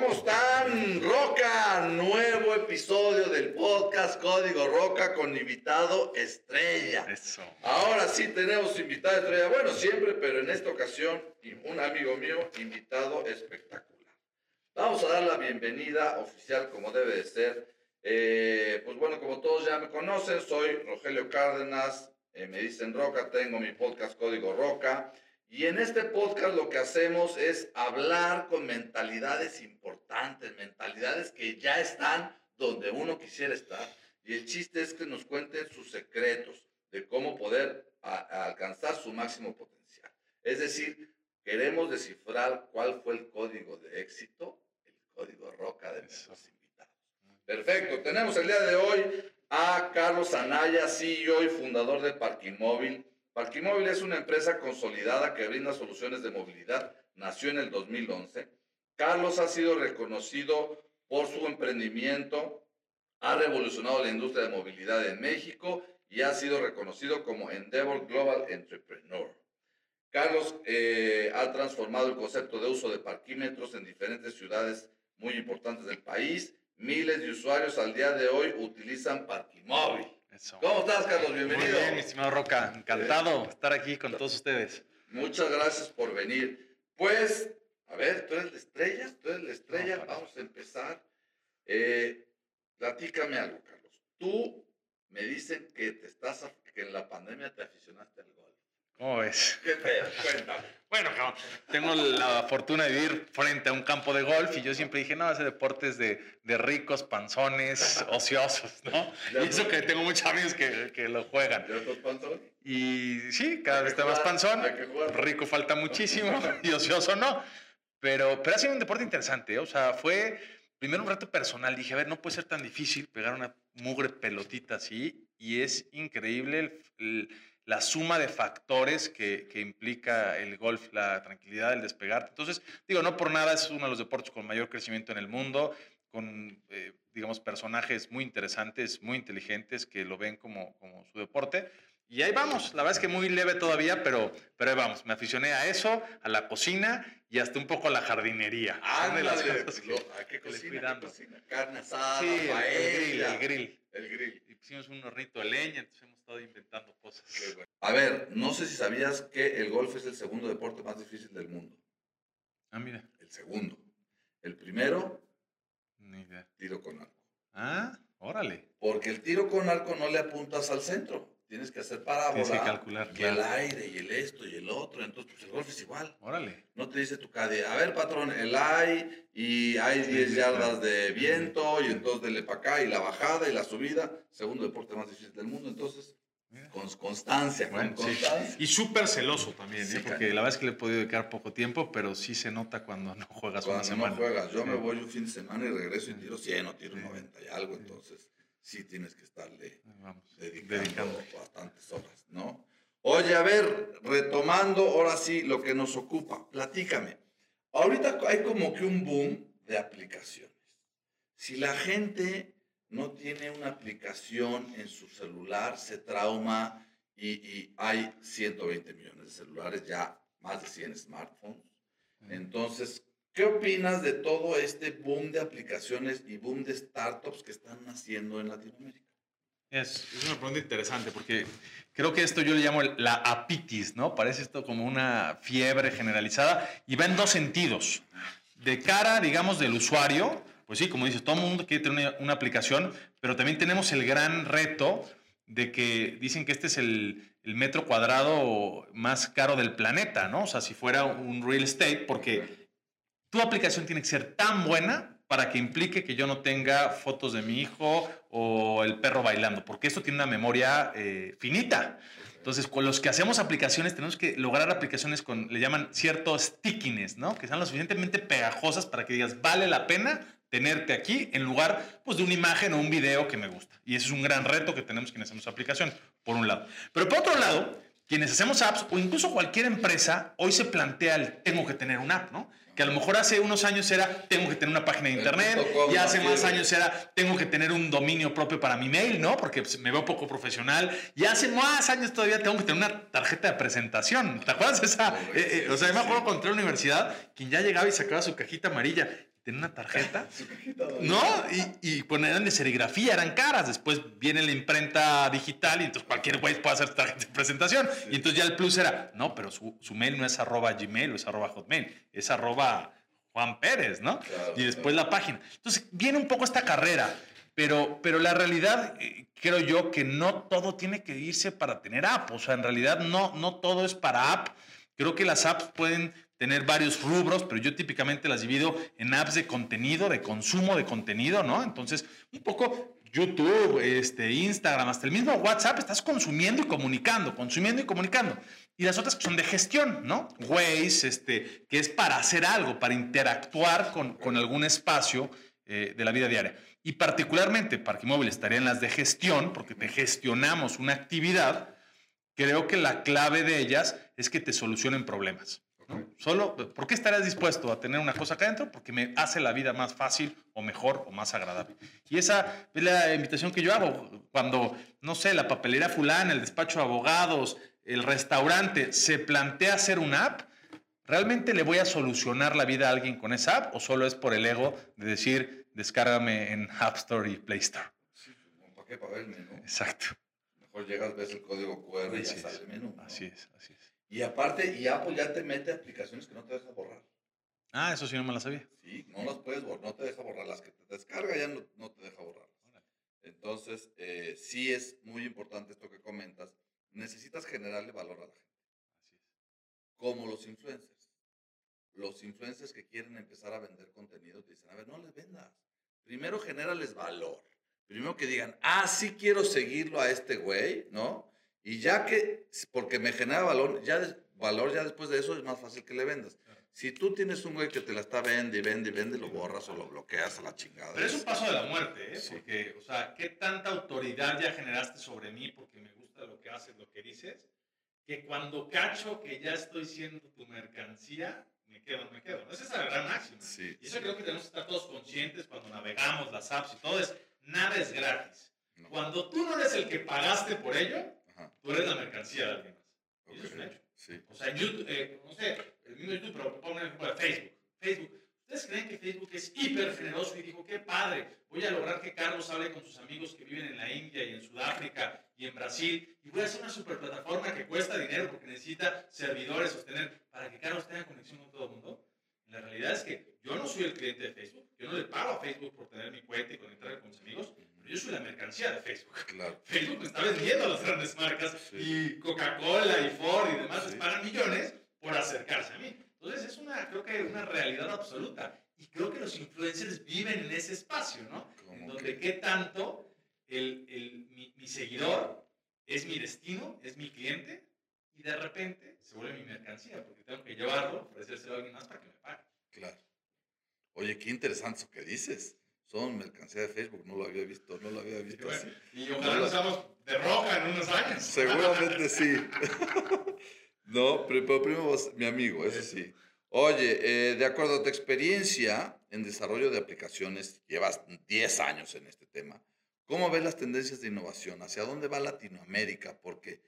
¿cómo están? Roca, nuevo episodio del podcast Código Roca con invitado estrella. Eso. Ahora sí tenemos invitado estrella, bueno, siempre, pero en esta ocasión un amigo mío, invitado espectacular. Vamos a dar la bienvenida oficial como debe de ser. Eh, pues bueno, como todos ya me conocen, soy Rogelio Cárdenas, eh, me dicen Roca, tengo mi podcast Código Roca. Y en este podcast lo que hacemos es hablar con mentalidades importantes, mentalidades que ya están donde uno quisiera estar. Y el chiste es que nos cuenten sus secretos de cómo poder alcanzar su máximo potencial. Es decir, queremos descifrar cuál fue el código de éxito, el código roca de nuestros invitados. Perfecto, tenemos el día de hoy a Carlos Anaya, CEO y fundador de Parking Móvil Parquimóvil es una empresa consolidada que brinda soluciones de movilidad. Nació en el 2011. Carlos ha sido reconocido por su emprendimiento, ha revolucionado la industria de movilidad en México y ha sido reconocido como Endeavor Global Entrepreneur. Carlos eh, ha transformado el concepto de uso de parquímetros en diferentes ciudades muy importantes del país. Miles de usuarios al día de hoy utilizan Parquimóvil. ¿Cómo estás, Carlos? Bienvenido. Muy bien, mi estimado Roca. Encantado de estar aquí con todos ustedes. Muchas gracias por venir. Pues, a ver, tú eres la estrella, tú eres la estrella. Vamos a empezar. Eh, platícame algo, Carlos. Tú me dicen que te estás, que en la pandemia te aficionaste al golf. ¿Cómo ves? Qué. Bueno, tengo la fortuna de vivir frente a un campo de golf y yo siempre dije, no, ese deporte es de, de ricos, panzones, ociosos, ¿no? Y eso que tengo muchos amigos que, que lo juegan. Y sí, cada vez está más panzón. Rico falta muchísimo y ocioso no. Pero, pero ha sido un deporte interesante, ¿eh? o sea, fue primero un reto personal. Dije, a ver, no puede ser tan difícil pegar una mugre pelotita así y es increíble el la suma de factores que, que, implica el golf, la tranquilidad, el despegar. Entonces, digo, no por nada es uno de los deportes con mayor crecimiento en el mundo, con, eh, digamos, personajes muy interesantes, muy inteligentes que lo ven como, como su deporte. Y ahí vamos, la verdad es que muy leve todavía, pero, pero ahí vamos. Me aficioné a eso, a la cocina y hasta un poco a la jardinería. Ah, de las cosas que, ¿a qué cocina, qué cocina? Carne asada, sí, el, el, grill, el grill. Y pusimos un hornito de leña, entonces hemos estado inventando cosas. A ver, no sé si sabías que el golf es el segundo deporte más difícil del mundo. Ah, mira. El segundo. El primero, Ni idea. tiro con arco. Ah, órale. Porque el tiro con arco no le apuntas al centro tienes que hacer parábola. Tienes que calcular. El aire, y el esto, y el otro. Entonces, pues el golf es igual. Órale. No te dice tu cadena, a ver, patrón, el hay, y hay 10 yardas de viento, y entonces dele para acá, y la bajada, y la subida. Segundo deporte más difícil del mundo. Entonces, con constancia, con constancia. Y súper celoso también, ¿eh? porque la verdad es que le he podido dedicar poco tiempo, pero sí se nota cuando no juegas cuando una semana. no juegas. Yo me voy un fin de semana y regreso y tiro 100 o tiro 90 y algo, entonces sí tienes que estarle dedicando, bastantes horas, ¿no? Oye, a ver, retomando ahora sí lo que nos ocupa, platícame. Ahorita hay como que un boom de aplicaciones. Si la gente no tiene una aplicación en su celular, se trauma y, y hay 120 millones de celulares, ya más de 100 smartphones. Entonces, ¿Qué opinas de todo este boom de aplicaciones y boom de startups que están naciendo en Latinoamérica? Es, es, una pregunta interesante porque creo que esto yo le llamo la apitis, ¿no? Parece esto como una fiebre generalizada y va en dos sentidos. De cara, digamos, del usuario, pues sí, como dices, todo el mundo quiere tener una, una aplicación, pero también tenemos el gran reto de que dicen que este es el, el, metro cuadrado más caro del planeta, ¿no? O sea, si fuera un real estate, porque tu aplicación tiene que ser tan buena para que implique que yo no tenga fotos de mi hijo o el perro bailando, porque esto tiene una memoria eh, finita. Entonces, con los que hacemos aplicaciones, tenemos que lograr aplicaciones con, le llaman cierto stickiness, ¿no? Que sean lo suficientemente pegajosas para que digas, vale la pena tenerte aquí en lugar pues, de una imagen o un video que me gusta. Y ese es un gran reto que tenemos quienes hacemos aplicación, por un lado. Pero por otro lado, quienes hacemos apps o incluso cualquier empresa, hoy se plantea el tengo que tener una app, ¿no? Que a lo mejor hace unos años era tengo que tener una página de internet, y hace más años era tengo que tener un dominio propio para mi mail, ¿no? Porque pues, me veo poco profesional, y hace más años todavía tengo que tener una tarjeta de presentación, ¿te acuerdas de esa? Eh, eh, o sea, yo me acuerdo cuando entré a la universidad, quien ya llegaba y sacaba su cajita amarilla, tenía una tarjeta, ¿no? Y, y ponían de serigrafía, eran caras. Después viene la imprenta digital y entonces cualquier güey puede hacer tarjeta de presentación. Y entonces ya el plus era, no, pero su, su mail no es arroba gmail o es arroba hotmail, es arroba Juan Pérez, ¿no? y después la página. Entonces viene un poco esta carrera. Pero, pero la realidad, eh, creo yo, que no todo tiene que irse para tener app. O sea, en realidad no, no todo es para app. Creo que las apps pueden tener varios rubros, pero yo típicamente las divido en apps de contenido, de consumo de contenido, ¿no? Entonces, un poco YouTube, este, Instagram, hasta el mismo WhatsApp, estás consumiendo y comunicando, consumiendo y comunicando. Y las otras que son de gestión, ¿no? Waze, este, que es para hacer algo, para interactuar con, con algún espacio eh, de la vida diaria. Y particularmente Parque Móvil estaría en las de gestión, porque te gestionamos una actividad. Creo que la clave de ellas es que te solucionen problemas. Solo, ¿por qué estarías dispuesto a tener una cosa acá adentro? Porque me hace la vida más fácil o mejor o más agradable. Y esa es la invitación que yo hago. Cuando, no sé, la papelera fulana, el despacho de abogados, el restaurante se plantea hacer una app, ¿realmente le voy a solucionar la vida a alguien con esa app o solo es por el ego de decir, descárgame en App Store y Play Store? Sí, ¿para qué? Para ver el menú. Exacto. Mejor llegas, ves el código QR y ya sale el menú. Así es, así es. Y aparte, y Apple ya te mete aplicaciones que no te deja borrar. Ah, eso sí no me la sabía. Sí, no las puedes borrar, no te deja borrar. Las que te descarga ya no, no te deja borrar. Entonces, eh, sí es muy importante esto que comentas. Necesitas generarle valor a la gente. Así es. Como los influencers. Los influencers que quieren empezar a vender contenido te dicen, a ver, no les vendas. Primero genérales valor. Primero que digan, ah, sí quiero seguirlo a este güey, ¿no? Y ya que, porque me genera valor, ya, des- valor, ya después de eso es más fácil que le vendas. Si tú tienes un güey que te la está vende y vende y vende, lo borras o lo bloqueas a la chingada. Pero es un paso de la muerte, ¿eh? Sí. Porque, o sea, ¿qué tanta autoridad ya generaste sobre mí porque me gusta lo que haces, lo que dices? Que cuando cacho que ya estoy siendo tu mercancía, me quedo, me quedo. Esa es la gran máxima. Sí. Y eso creo que tenemos que estar todos conscientes cuando navegamos las apps y todo es, nada es gratis. No. Cuando tú no eres el que pagaste por ello, Ajá. tú eres la mercancía de alguien más. Y eso es un hecho. Sí. O sea, YouTube, eh, no sé, el mismo YouTube, pero pon un ejemplo de Facebook. Facebook. ¿Ustedes creen que Facebook es hiper generoso y dijo, qué padre, voy a lograr que Carlos hable con sus amigos que viven en la India y en Sudáfrica y en Brasil y voy a hacer una super plataforma que cuesta dinero porque necesita servidores sostener para que Carlos tenga conexión con todo el mundo? La realidad es que yo no soy el cliente de Facebook, yo no le pago a Facebook por tener mi cuenta y conectarme con mis amigos, yo soy la mercancía de Facebook. Claro. Facebook me está vendiendo a las grandes marcas Sí. y Coca-Cola y Ford y demás les pagan millones por acercarse a mí. Entonces es una, creo que una realidad absoluta. Y creo que los influencers viven en ese espacio, ¿no? En donde qué tanto el, el- mi, mi seguidor es mi destino, es mi cliente, y de repente se vuelve mi mercancía, porque tengo que llevarlo, ofrecérselo a alguien más para que me pague. Claro. Oye, qué interesante eso que dices. Son mercancía de Facebook, no lo había visto, no lo había visto así. Y ojalá nos seamos de roja en unos años. Seguramente sí. no, pero, primero vos, mi amigo, eso sí. Oye, eh, de acuerdo a tu experiencia en desarrollo de aplicaciones, llevas 10 años en este tema. ¿Cómo ves las tendencias de innovación? ¿Hacia dónde va Latinoamérica? Porque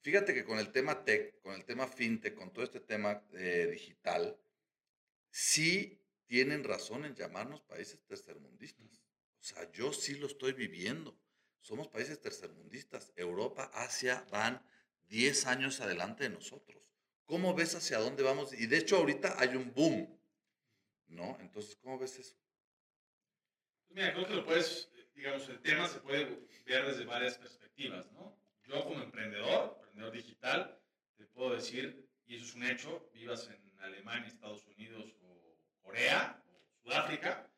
fíjate que con el tema tech, con el tema fintech, con todo este tema eh, digital, sí tienen razón en llamarnos países tercermundistas. O sea, yo sí lo estoy viviendo. Somos países tercermundistas. Europa, Asia van 10 años adelante de nosotros. ¿Cómo ves hacia dónde vamos? Y de hecho ahorita hay un boom, ¿no? Entonces, ¿cómo ves eso? Mira, creo que lo puedes, eh, digamos, el tema se puede ver desde varias perspectivas, ¿no? Yo como emprendedor, emprendedor digital, te puedo decir, y eso es un hecho, vivas en Alemania, Estados Unidos o Corea o Sudáfrica,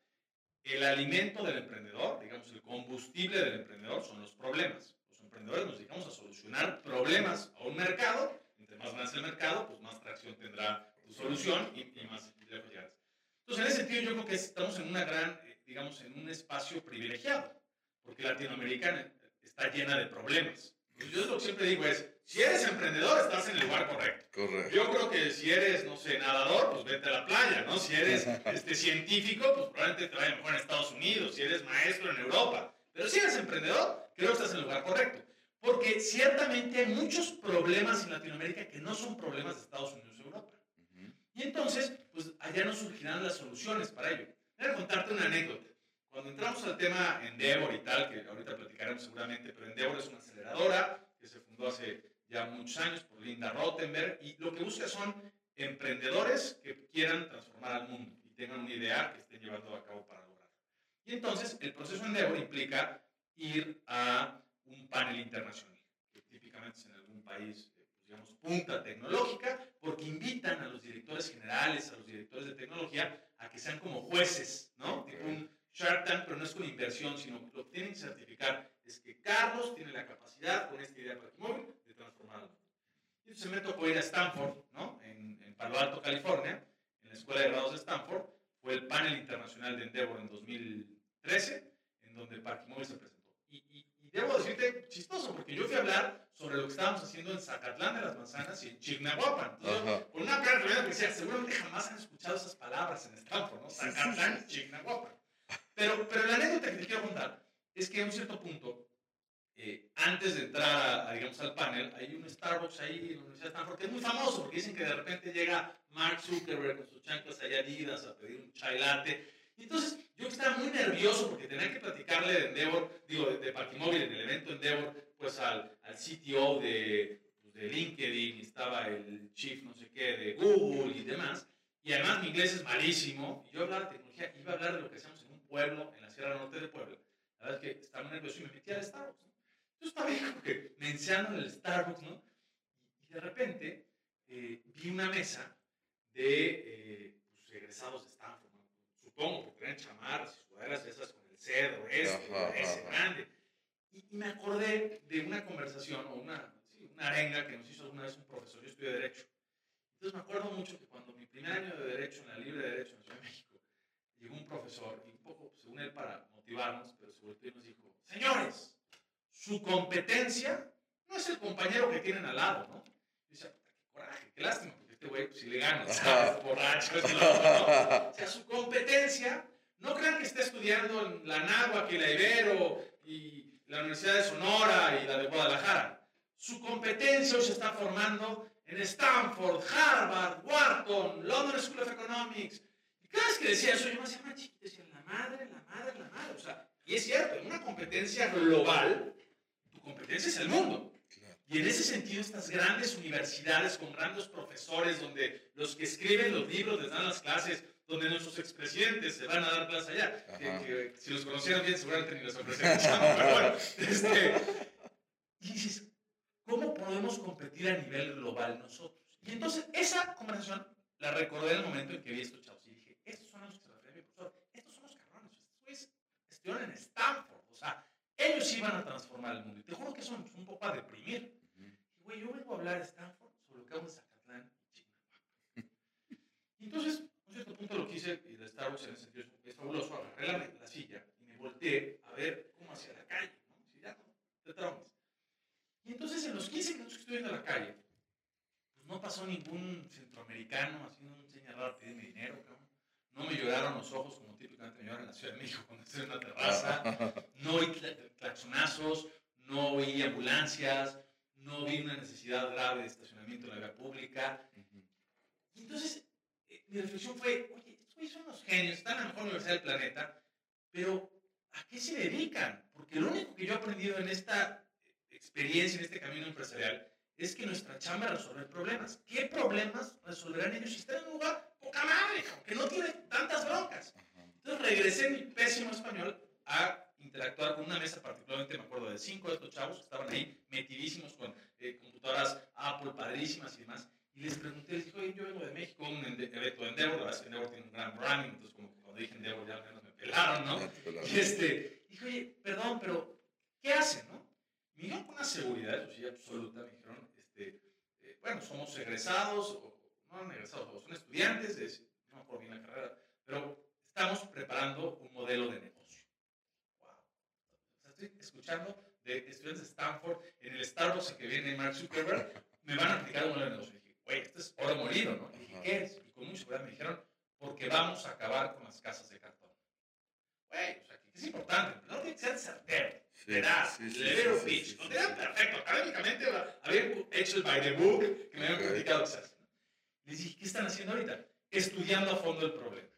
el alimento del emprendedor, digamos, el combustible del emprendedor son los problemas. Los emprendedores nos dedicamos a solucionar problemas a un mercado, entre más es el mercado, pues más tracción tendrá tu solución y, y más lejos llegarás. Entonces, en ese sentido, yo creo que estamos en una gran, eh, digamos, en un espacio privilegiado, porque Latinoamérica está llena de problemas. Entonces, yo lo que siempre digo es, si eres emprendedor, estás en el lugar correcto. Correcto. Yo creo que si eres, no sé, nadador, pues vete a la playa, ¿no? Si eres este, científico, pues probablemente te vaya mejor en Estados Unidos, si eres maestro en Europa. Pero si eres emprendedor, creo que estás en el lugar correcto. Porque ciertamente hay muchos problemas en Latinoamérica que no son problemas de Estados Unidos o Europa. Y entonces, pues allá nos surgirán las soluciones para ello. Déjame contarte una anécdota. Cuando entramos al tema Endeavor y tal, que ahorita platicaremos seguramente, pero Endeavor es una aceleradora que se fundó hace ya muchos años por Linda Rottenberg y lo que busca son emprendedores que quieran transformar al mundo y tengan una idea que estén llevando a cabo para lograrlo. Y entonces el proceso Endeavor implica ir a un panel internacional, que típicamente es en algún país, eh, pues, digamos, punta tecnológica, porque invitan a los directores generales, a los directores de tecnología, a que sean como jueces, ¿no? Tipo un Shark Tank, pero no es con inversión, sino lo que tienen que certificar es que Carlos tiene la capacidad, con esta idea para móvil, de transformarlo. Y entonces me tocó ir a Stanford, ¿no? En, en Palo Alto, California, en la Escuela de Grados de Stanford, fue el panel internacional de Endeavor en 2013, en donde el Parque Móvil se presentó. Y, y, y, debo decirte, chistoso, porque yo fui a hablar sobre lo que estábamos haciendo en Zacatlán de las Manzanas y en Chignahuapan. Con una cara que decía, seguramente jamás han escuchado esas palabras en Stanford, ¿no? Zacatlán y Chignahuapan. Pero, pero la anécdota que te quiero contar es que a un cierto punto, eh, antes de entrar, digamos, al panel, hay un Starbucks ahí en la Universidad de Stanford que es muy famoso porque dicen que de repente llega Mark Zuckerberg con sus chanclas allá adidas a pedir un chai latte. Entonces yo estaba muy nervioso porque tenía que platicarle de Endeavor, digo, de, de Partimóvil en el evento Endeavor, pues al, al CTO de, pues, de LinkedIn, estaba el chief no sé qué de Google y demás. Y además mi inglés es malísimo. Y yo hablaba de tecnología, iba a hablar de lo que hacemos pueblo, en la Sierra Norte de Puebla. La verdad es que estaba nervioso y me metí al Starbucks. ¿no? Yo estaba ahí como que mencionando en el Starbucks, ¿no? Y, de repente eh, vi una mesa de eh, pues, egresados de Stanford, ¿no? Supongo que tenían chamarras y sudaderas esas con el cedro, este, ese, grande. Y, y, me acordé de una conversación o una, sí, una arenga que nos hizo alguna vez un profesor. Yo estudié Derecho. Entonces me acuerdo mucho que cuando mi primer año de Derecho en la Libre de Derecho en la Ciudad de México, llegó un profesor y un poco, según él, para motivarnos, pero volteó y nos dijo, señores, su competencia no es el compañero que tienen al lado, ¿no? Y decía, qué coraje, qué lástima, porque este güey, pues, si le gana, ¿sabes? Borracho, es lo otro, ¿no? O sea, su competencia, no crean que esté estudiando en la Náhuac y la Ibero y la Universidad de Sonora y la de Guadalajara. Su competencia hoy se está formando en Stanford, Harvard, Wharton, London School of Economics. Cada vez que decía eso, yo me hacía más chiquito, decía, la madre, la madre, la madre. O sea, y es cierto, en una competencia global, tu competencia es el mundo. Y en ese sentido, estas grandes universidades con grandes profesores, donde los que escriben los libros les dan las clases, donde nuestros expresidentes se van a dar clases allá, que, que, si los conocieran bien, seguramente ni les ofrecen pero bueno, este, y dices, ¿cómo podemos competir a nivel global nosotros? Y entonces, esa conversación la recordé en el momento en que vi estos chavos estos son los que se refiere mi profesor, estos son los cabrones, estos güeyes estuvieron en Stanford, o sea, ellos iban a transformar el mundo. Y te juro que eso es un poco a deprimir. Y, güey, yo vengo a hablar de Stanford sobre lo que hago en Zacatlán y. Y entonces, a un cierto punto lo que hice, y de Starbucks en ese sentido es fabuloso, agarré la, la, silla y me volteé a ver cómo hacia la calle, ¿no? Si ya no te traumas. Y entonces, en los 15 minutos que estuve viendo la calle, pues no pasó ningún centroamericano haciendo un señal raro pedirme dinero, cabrón. No me lloraron los ojos como típicamente me lloran en la Ciudad de México cuando estoy en una terraza. No oí claxonazos, no oí ambulancias, no vi una necesidad grave de estacionamiento en la vía pública. Y entonces eh, mi reflexión fue, oye, estos son unos genios, están en la mejor universidad del planeta, pero ¿a qué se dedican? Porque lo único que yo he aprendido en esta experiencia, en este camino empresarial, es que nuestra chamba es resolver problemas. ¿Qué problemas resolverán ellos si están en un lugar poca madre, que no tiene tantas broncas? Entonces regresé en mi pésimo español a interactuar con una mesa, particularmente me acuerdo de cinco de estos chavos que estaban ahí metidísimos con eh, computadoras Apple padrísimas y demás. Y les pregunté, les dije, oye, yo vengo de México, un evento de Endeavor, la verdad es que Endeavor tiene un gran branding, entonces como que cuando dije Endeavor ya al menos me pelaron, ¿no? Y este, dije, oye, perdón, pero ¿qué hacen, no? Me dijeron con una seguridad, eso sí, absoluta, me dijeron, este, eh, bueno, somos egresados, o no egresados, o son estudiantes, de, no acuerdo bien la carrera, pero estamos preparando un modelo de negocio. Wow. O sea, estoy escuchando de estudiantes de Stanford en el Starbucks que viene Mark Zuckerberg, me van a aplicar un modelo de negocio. Y dije, güey, esto es oro molido, ¿no? Y dije, ¿qué es? Y con mucha seguridad me dijeron, porque vamos a acabar con las casas de cartón. Güey, o sea, que es importante, no tiene que ser certero. Sí, Verás, sí, sí, sí, pitch. Sí, no tenían perfecto. Académicamente habían hecho el by the book que me habían se hace. Les dije, ¿qué están haciendo ahorita? Estudiando a fondo el problema.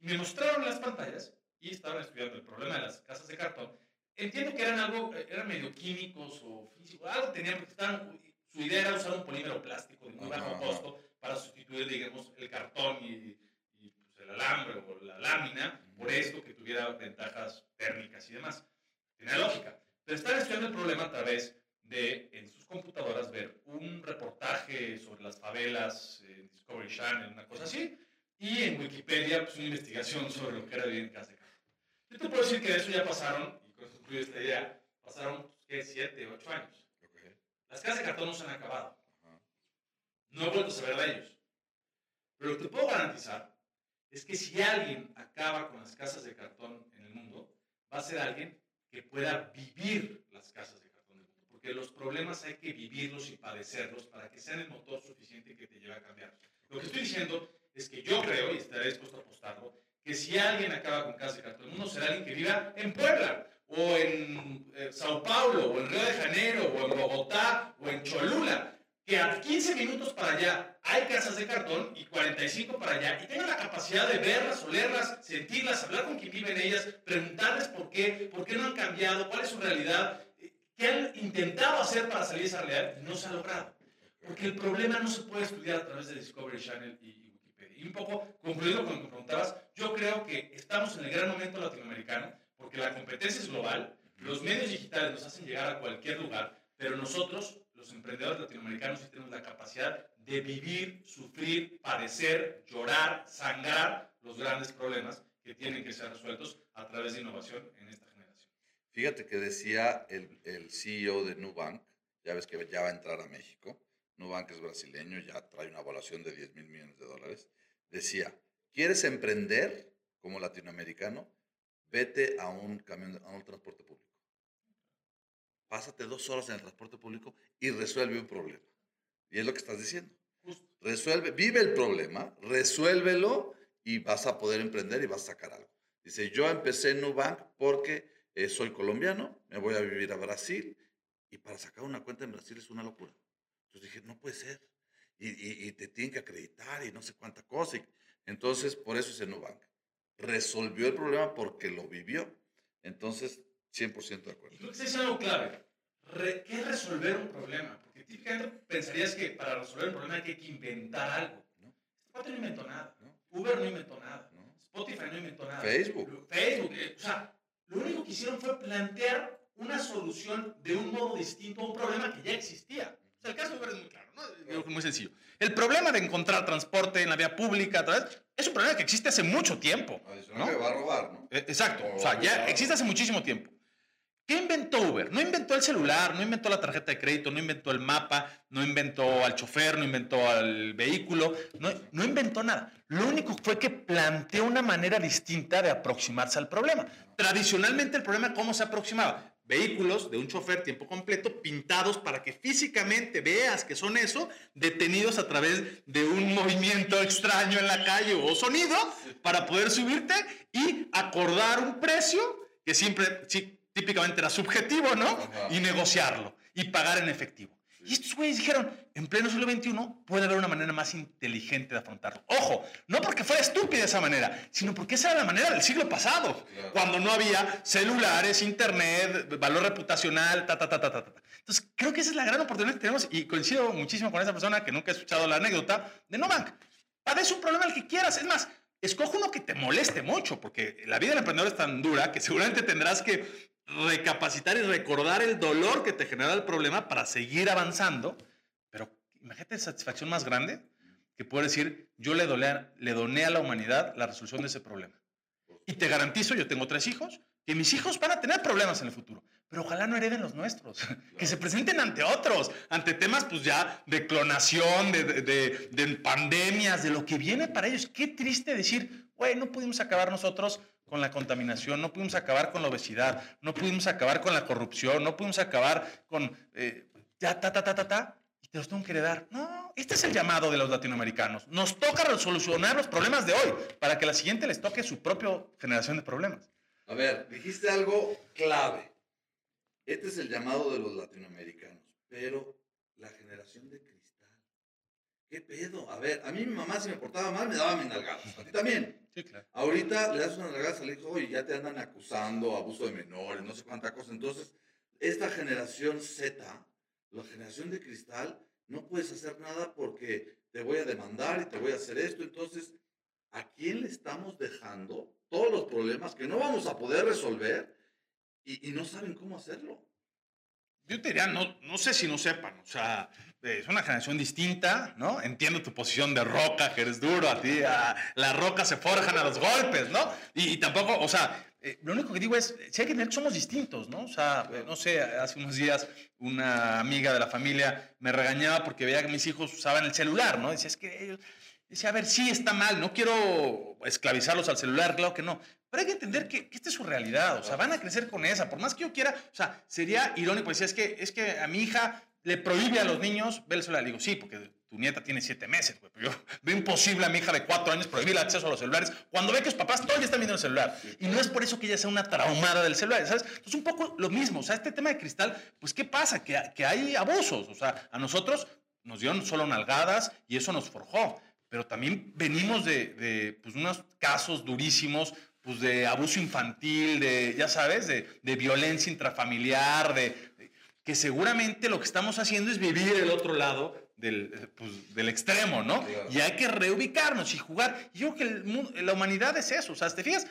Y me mostraron las pantallas y estaban estudiando el problema de las casas de cartón. Entiendo que eran algo, eran medio químicos o físicos, algo tenían, porque estaban, su idea era usar un polímero plástico de muy bajo costo para sustituir, digamos, el cartón y, y pues, el alambre o la lámina por esto que tuviera ventajas térmicas y demás. Tiene lógica. Pero están estudiando el problema a través de, en sus computadoras, ver un reportaje sobre las favelas en Discovery Channel, una cosa así, y en Wikipedia, pues una investigación sobre lo que era vivir en casa de cartón. Yo te puedo decir que de eso ya pasaron, y con eso concluyo esta idea, pasaron, pues, ¿qué? Siete, ocho años. Las casas de cartón no se han acabado. No he vuelto a saber de ellos. Pero lo que te puedo garantizar es que si alguien acaba con las casas de cartón en el mundo, va a ser alguien que pueda vivir las casas de cartón del mundo. Porque los problemas hay que vivirlos y padecerlos para que sean el motor suficiente que te lleve a cambiar. Lo que estoy diciendo es que yo creo, y estaré dispuesto a apostarlo, que si alguien acaba con casas de cartón del mundo, será alguien que viva en Puebla, o en eh, Sao Paulo, o en Río de Janeiro, o en Bogotá, o en Cholula que a 15 minutos para allá hay casas de cartón y 45 para allá, y tengan la capacidad de verlas, olerlas, sentirlas, hablar con quien vive en ellas, preguntarles por qué, por qué no han cambiado, cuál es su realidad, qué han intentado hacer para salir de esa realidad y no se ha logrado. Porque el problema no se puede estudiar a través de Discovery Channel y, Wikipedia. Y un poco, concluyendo con lo que preguntabas, yo creo que estamos en el gran momento latinoamericano, porque la competencia es global, los medios digitales nos hacen llegar a cualquier lugar, pero nosotros los emprendedores latinoamericanos sí tenemos la capacidad de vivir, sufrir, padecer, llorar, sangrar los grandes problemas que tienen que ser resueltos a través de innovación en esta generación. Fíjate que decía el, el CEO de Nubank, ya ves que ya va a entrar a México, Nubank es brasileño, ya trae una evaluación de 10 mil millones de dólares, decía, ¿quieres emprender como latinoamericano? Vete a un camión, a un transporte público pásate dos horas en el transporte público y resuelve un problema. Y es lo que estás diciendo. Resuelve, vive el problema, resuélvelo y vas a poder emprender y vas a sacar algo. Dice, yo empecé en Nubank porque eh, soy colombiano, me voy a vivir a Brasil y para sacar una cuenta en Brasil es una locura. Entonces dije, no puede ser. Y, y, te tienen que acreditar y no sé cuánta cosa. entonces, por eso es en Nubank. Resolvió el problema porque lo vivió. Entonces, 100% de acuerdo. Y creo que es algo clave. ¿Qué es resolver un problema? Porque típicamente pensarías que para resolver un problema hay que inventar algo. ¿no? Este no inventó nada. Uber no inventó nada. Spotify no inventó nada. Facebook. Facebook. Eh, o sea, lo único que hicieron fue plantear una solución de un modo distinto a un problema que ya existía. O sea, el caso de Uber es muy claro, ¿no? Muy sencillo. El problema de encontrar transporte en la vía pública es un problema que existe hace mucho tiempo. ¿no? va a robar, ¿no? Eh, exacto. O, sea, ya existe hace muchísimo tiempo. ¿Qué inventó Uber? No inventó el celular, no inventó la tarjeta de crédito, no inventó el mapa, no inventó al chofer, no inventó al vehículo, no, inventó nada. Lo único fue que planteó una manera distinta de aproximarse al problema. Tradicionalmente el problema, ¿cómo se aproximaba? Vehículos de un chofer tiempo completo pintados para que físicamente veas que son eso, detenidos a través de un movimiento extraño en la calle o sonido para poder subirte y acordar un precio que siempre, típicamente era subjetivo, ¿no? Y negociarlo y pagar en efectivo. Y estos güeyes dijeron, en pleno siglo XXI puede haber una manera más inteligente de afrontarlo. Ojo, no porque fuera estúpida esa manera, sino porque esa era la manera del siglo pasado, cuando no había celulares, internet, valor reputacional, ta, ta, ta, ta, ta, ta. Entonces, creo que esa es la gran oportunidad que tenemos y coincido muchísimo con esa persona que nunca ha escuchado la anécdota de Nobank. Padece un problema el que quieras. Es más, escoge uno que te moleste mucho, porque la vida del emprendedor es tan dura que seguramente tendrás que recapacitar y recordar el dolor que te genera el problema para seguir avanzando. Pero imagínate satisfacción más grande que puede decir, yo le, le doné a la humanidad la resolución de ese problema. Y te garantizo, yo tengo tres hijos, que mis hijos van a tener problemas en el futuro, pero ojalá no hereden los nuestros, que se presenten ante otros, ante temas pues ya de clonación, de, de, de pandemias, de lo que viene para ellos. Qué triste decir, güey, no pudimos acabar nosotros con la contaminación, no pudimos acabar con la obesidad, no pudimos acabar con la corrupción, no pudimos acabar con eh, ta, ta, ta, ta, ta, y te los tengo que heredar. No, este es el llamado de los latinoamericanos. Nos toca resolucionar los problemas de hoy para que la siguiente les toque su propia generación de problemas. A ver, dijiste algo clave. Este es el llamado de los latinoamericanos, pero la generación de ¿qué pedo? A ver, a mí mi mamá si me portaba mal me daba mis nalgadas. A ti también. Sí, claro. Ahorita le das una nalgadas al hijo y ya te andan acusando, abuso de menores, no sé cuánta cosa. Entonces, esta generación Z, la generación de cristal, no puedes hacer nada porque te voy a demandar y te voy a hacer esto. Entonces, ¿a quién le estamos dejando todos los problemas que no vamos a poder resolver y, y no saben cómo hacerlo? Yo te diría, no, no sé si no sepan, o sea, es una generación distinta, ¿no? Entiendo tu posición de roca, que eres duro, a ti, a, las rocas se forjan a los golpes, ¿no? Y, tampoco, o sea, eh, lo único que digo es, si hay que que somos distintos, ¿no? O sea, eh, no sé, hace unos días una amiga de la familia me regañaba porque veía que mis hijos usaban el celular, ¿no? Decía, es que ellos, decía, a ver, sí está mal, no quiero esclavizarlos al celular, claro que no. Pero hay que entender que, que, esta es su realidad, o sea, van a crecer con esa, por más que yo quiera, o sea, sería irónico decir, es que, es que a mi hija le prohíbe a los niños ver el celular. Le digo, sí, porque tu nieta tiene siete meses, güey, pero yo veo imposible a mi hija de cuatro años prohibir el acceso a los celulares cuando ve que sus papás todos ya están viendo el celular. Y no es por eso que ella sea una traumada del celular, ¿sabes? Es un poco lo mismo, o sea, este tema de cristal, pues, ¿qué pasa? Que, que hay abusos, o sea, a nosotros nos dieron solo nalgadas y eso nos forjó, pero también venimos de, de pues, unos casos durísimos, pues de abuso infantil, de, ya sabes, de, de violencia intrafamiliar, de, de, que seguramente lo que estamos haciendo es vivir el otro lado del, pues, del extremo, ¿no? Claro. Y hay que reubicarnos y jugar. Yo creo que el la humanidad es eso, o sea, te fijas,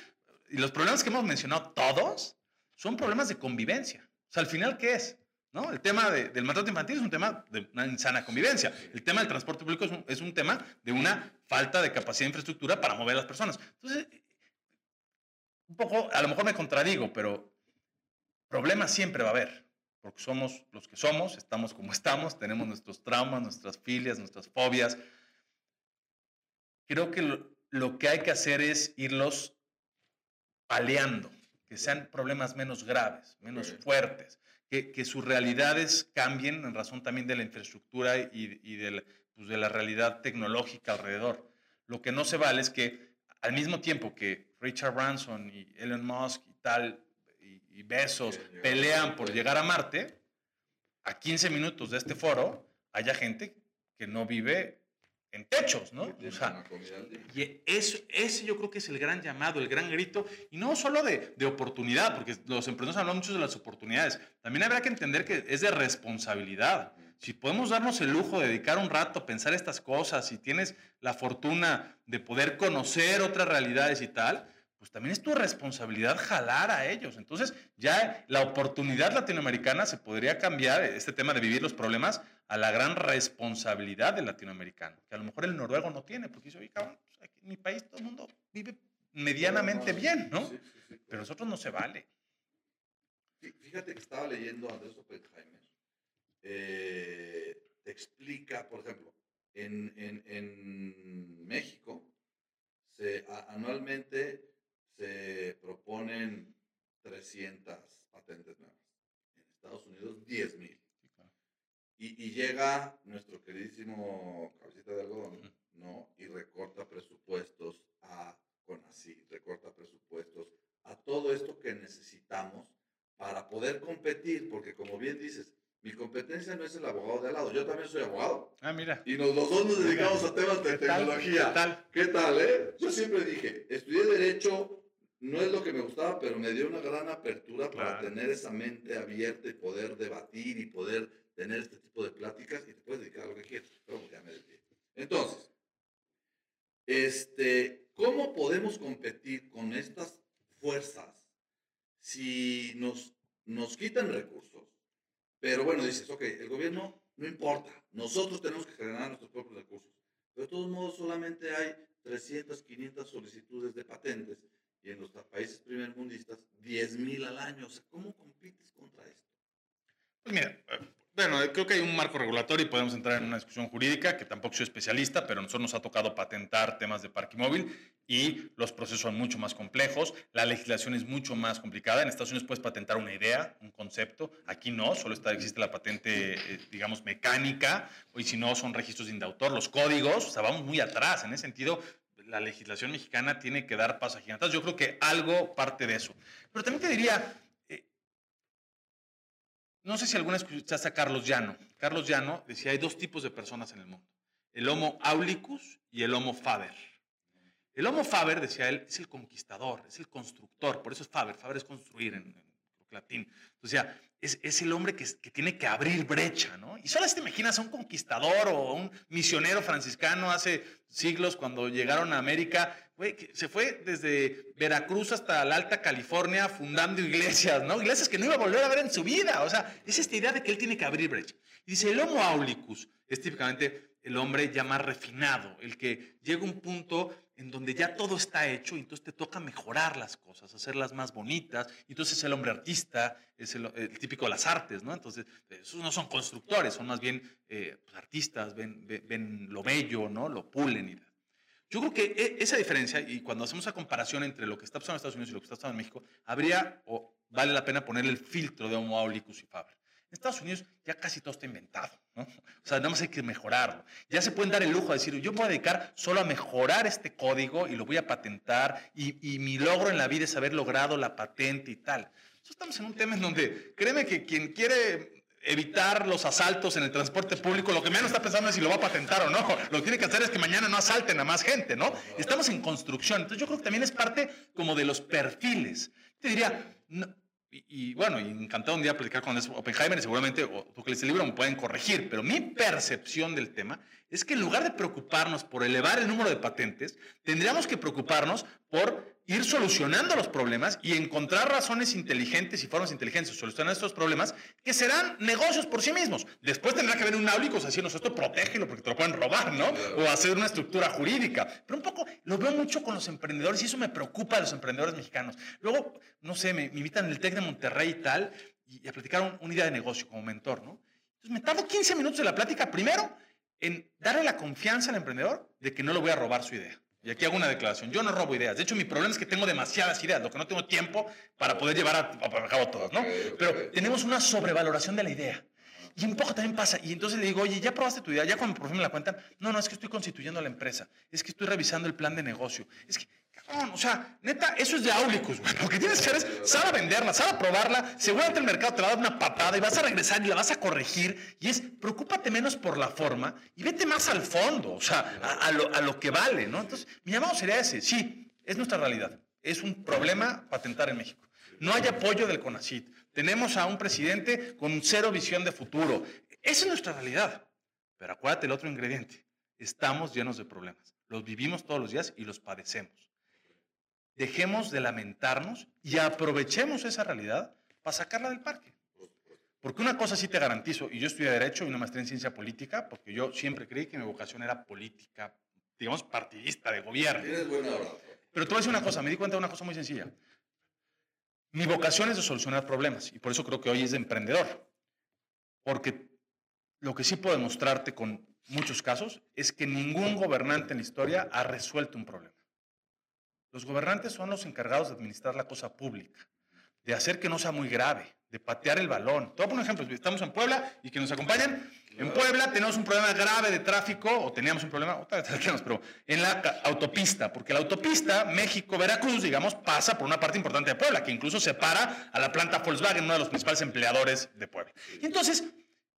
y los problemas que hemos mencionado todos son problemas de convivencia. O sea, al final, ¿qué es? ¿No? El tema de, del maltrato infantil es un tema de una insana convivencia. El tema del transporte público es un, es un tema de una falta de capacidad de infraestructura para mover a las personas. Entonces, un poco, a lo mejor me contradigo, pero problemas siempre va a haber, porque somos los que somos, estamos como estamos, tenemos nuestros traumas, nuestras filias, nuestras fobias. Creo que lo, lo que hay que hacer es irlos paliando, que sean problemas menos graves, menos fuertes, que, que, sus realidades cambien en razón también de la infraestructura y, y de, la, pues de la realidad tecnológica alrededor. Lo que no se vale es que al mismo tiempo que Richard Branson y Elon Musk y tal, y, y Besos pelean por llegar a Marte, a 15 minutos de este foro haya gente que no vive en techos, ¿no? O sea, y eso, ese yo creo que es el gran llamado, el gran grito, y no solo de, de oportunidad, porque los emprendedores hablan mucho de las oportunidades, también habrá que entender que es de responsabilidad. Si podemos darnos el lujo de dedicar un rato a pensar estas cosas, si tienes la fortuna de poder conocer otras realidades y tal, pues también es tu responsabilidad jalar a ellos. Entonces, ya la oportunidad latinoamericana se podría cambiar, este tema de vivir los problemas, a la gran responsabilidad del latinoamericano, que a lo mejor el noruego no tiene, porque dice, oye, cabrón, pues aquí en mi país todo el mundo vive medianamente bien, ¿no? Sí, sí, sí, Pero nosotros no se vale. Fíjate que estaba leyendo a Andrés Oppenheimer, eh, te explica, por ejemplo, en, en, en México, se, a, anualmente se proponen 300 patentes nuevas. En Estados Unidos, 10 mil. Y, y, llega nuestro queridísimo cabecita de algodón, ¿no? Y recorta presupuestos a recorta presupuestos a todo esto que necesitamos para poder competir, porque como bien dices, mi competencia no es el abogado de al lado, yo también soy abogado. Ah, mira. Y nos, los dos nos dedicamos a temas de ¿Qué tecnología. Tal? ¿Qué tal? ¿Qué tal, eh? Yo siempre dije, estudié Derecho, no es lo que me gustaba, pero me dio una gran apertura claro. para tener esa mente abierta y poder debatir y poder tener este tipo de pláticas y te puedes dedicar a lo que quieras. Pero ya me desvié. Entonces, este, ¿cómo podemos competir con estas fuerzas si nos, nos quitan recursos? Pero bueno, dices, ok, el gobierno no importa, nosotros tenemos que generar nuestros propios recursos. Pero de todos modos solamente hay 300, 500 solicitudes de patentes y en los países primermundistas 10 mil al año. O sea, ¿cómo compites contra esto? Pues mira, bueno, creo que hay un marco regulatorio y podemos entrar en una discusión jurídica, que tampoco soy especialista, pero a nosotros nos ha tocado patentar temas de parque móvil y los procesos son mucho más complejos, la legislación es mucho más complicada. En Estados Unidos puedes patentar una idea, un concepto, aquí no, solo está, existe la patente, eh, digamos, mecánica, y si no, son registros de indautor, los códigos, o sea, vamos muy atrás. En ese sentido, la legislación mexicana tiene que dar paso a gigantes. Yo creo que algo parte de eso. Pero también te diría, no sé si alguna escuchaste a Carlos Llano. Carlos Llano decía, hay dos tipos de personas en el mundo. el Homo aulicus y el Homo faber. El Homo faber, decía él, es el conquistador, es el constructor, por eso es faber, faber es construir en, latín. O sea, es, es el hombre que, que, tiene que abrir brecha, ¿no? Y solo te imaginas a un conquistador o un misionero franciscano hace siglos cuando llegaron a América, se fue desde Veracruz hasta la Alta California fundando iglesias, ¿no? Iglesias que no iba a volver a ver en su vida. O sea, es esta idea de que él tiene que abrir brecha. Y dice, el Homo aulicus es típicamente el hombre ya más refinado, el que llega a un punto en donde ya todo está hecho y entonces te toca mejorar las cosas, hacerlas más bonitas. Y entonces es el hombre artista, es el, típico de las artes, ¿no? Entonces, esos no son constructores, son más bien eh, pues, artistas, ven, ven, lo bello, ¿no? Lo pulen y yo creo que e, esa diferencia, y cuando hacemos esa comparación entre lo que está pasando en Estados Unidos y lo que está pasando en México, habría o vale la pena poner el filtro de Homo aulicus y Faber. En Estados Unidos ya casi todo está inventado, O sea, nada más hay que mejorarlo. Ya se pueden dar el lujo de decir, yo voy a dedicar solo a mejorar este código y lo voy a patentar y, y mi logro en la vida es haber logrado la patente y tal. Estamos en un tema en donde, créeme que quien quiere evitar los asaltos en el transporte público, lo que menos está pensando es si lo va a patentar o no. Lo que tiene que hacer es que mañana no asalten a más gente, ¿no? Estamos en construcción. Entonces yo creo que también es parte como de los perfiles. Te diría, y, bueno, encantado un día platicar con Oppenheimer y seguramente tú que lees el libro me pueden corregir, pero mi percepción del tema es que en lugar de preocuparnos por elevar el número de patentes, tendríamos que preocuparnos por ir solucionando los problemas y encontrar razones inteligentes y formas inteligentes de solucionar estos problemas que serán negocios por sí mismos. Después tendrá que haber un áulico haciendo esto, protégelo porque te lo pueden robar, ¿no? O hacer una estructura jurídica. Pero un poco lo veo mucho con los emprendedores y eso me preocupa de los emprendedores mexicanos. Luego, no sé, me, invitan en el TEC de Monterrey y tal y, a platicar una idea de negocio como mentor, ¿no? Entonces me tardo 15 minutos de la plática primero en darle la confianza al emprendedor de que no le voy a robar su idea. Y aquí hago una declaración. Yo no robo ideas. De hecho, mi problema es que tengo demasiadas ideas, lo que no tengo tiempo para poder llevar a, cabo todas, ¿no? Pero tenemos una sobrevaloración de la idea. Y un poco también pasa. Y entonces le digo, oye, ¿ya probaste tu idea? ¿Ya cuando por fin me la cuentan? No, no, es que estoy constituyendo la empresa. Es que estoy revisando el plan de negocio. Es que, o sea, neta, eso es de Aulicus. Lo que tienes que hacer es saber venderla, saber probarla. Seguramente el mercado te va a dar una patada y vas a regresar y la vas a corregir. Y es, preocúpate menos por la forma y vete más al fondo, o sea, a, lo, a lo que vale, ¿no? Entonces, mi llamado sería ese. Sí, es nuestra realidad. Es un problema patentar en México. No hay apoyo del CONACIT. Tenemos a un presidente con cero visión de futuro. Esa es nuestra realidad. Pero acuérdate el otro ingrediente. Estamos llenos de problemas. Los vivimos todos los días y los padecemos dejemos de lamentarnos y aprovechemos esa realidad para sacarla del parque. Porque una cosa sí te garantizo, y yo estudié Derecho y una maestría en Ciencia Política, porque yo siempre creí que mi vocación era política, digamos, partidista, de gobierno. Pero te voy a decir una cosa, me di cuenta de una cosa muy sencilla. Mi vocación es de solucionar problemas, y por eso creo que hoy es de emprendedor. Porque lo que sí puedo demostrarte con muchos casos es que ningún gobernante en la historia ha resuelto un problema. Los gobernantes son los encargados de administrar la cosa pública, de hacer que no sea muy grave, de patear el balón. Te voy a poner un ejemplo. Estamos en Puebla y que nos acompañan. En Puebla tenemos un problema grave de tráfico, o teníamos un problema, otra vez tenemos, pero en la autopista, porque la autopista México-Veracruz, digamos, pasa por una parte importante de Puebla, que incluso separa a la planta Volkswagen, uno de los principales empleadores de Puebla. Y entonces,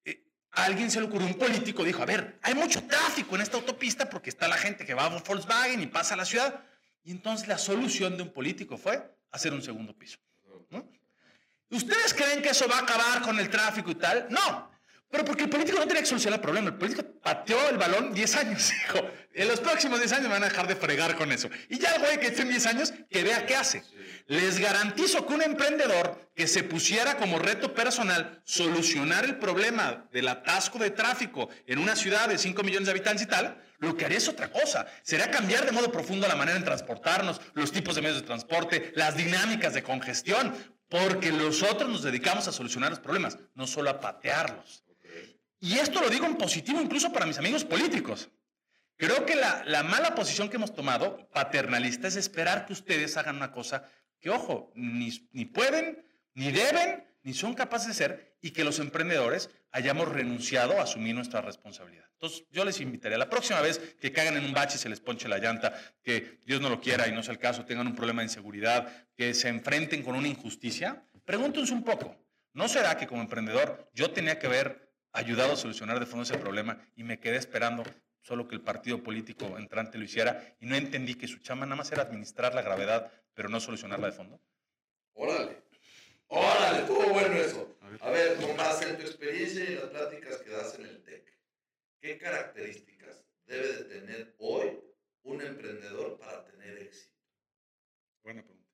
eh, a alguien se le ocurrió, un político dijo, a ver, hay mucho tráfico en esta autopista porque está la gente que va a Volkswagen y pasa a la ciudad. Y entonces la solución de un político fue hacer un segundo piso. ¿Ustedes creen que eso va a acabar con el tráfico y tal? No. Pero porque el político no tenía que solucionar el problema. El político pateó el balón 10 años. Dijo, en los próximos 10 años van a dejar de fregar con eso. Y ya el güey que esté en 10 años, que vea qué hace. Les garantizo que un emprendedor que se pusiera como reto personal solucionar el problema del atasco de tráfico en una ciudad de 5 millones de habitantes y tal, lo que haría es otra cosa. Sería cambiar de modo profundo la manera en transportarnos, los tipos de medios de transporte, las dinámicas de congestión, porque nosotros nos dedicamos a solucionar los problemas, no solo a patearlos. Y esto lo digo en positivo incluso para mis amigos políticos. Creo que la, la mala posición que hemos tomado, paternalista, es esperar que ustedes hagan una cosa que, ojo, ni, ni pueden, ni deben, ni son capaces de ser, y que los emprendedores hayamos renunciado a asumir nuestra responsabilidad. Entonces, yo les invitaría la próxima vez que caigan en un bache y se les ponche la llanta, que Dios no lo quiera y no sea el caso, tengan un problema de inseguridad, que se enfrenten con una injusticia, pregúntense un poco, ¿no será que como emprendedor yo tenía que haber ayudado a solucionar de fondo ese problema y me quedé esperando solo que el partido político entrante lo hiciera y no entendí que su chama nada más era administrar la gravedad, pero no solucionarla de fondo? Órale. Órale, estuvo bueno eso. A ver, base en tu experiencia y las pláticas que das en el TEC, ¿qué características debe de tener hoy un emprendedor para tener éxito? Buena pregunta.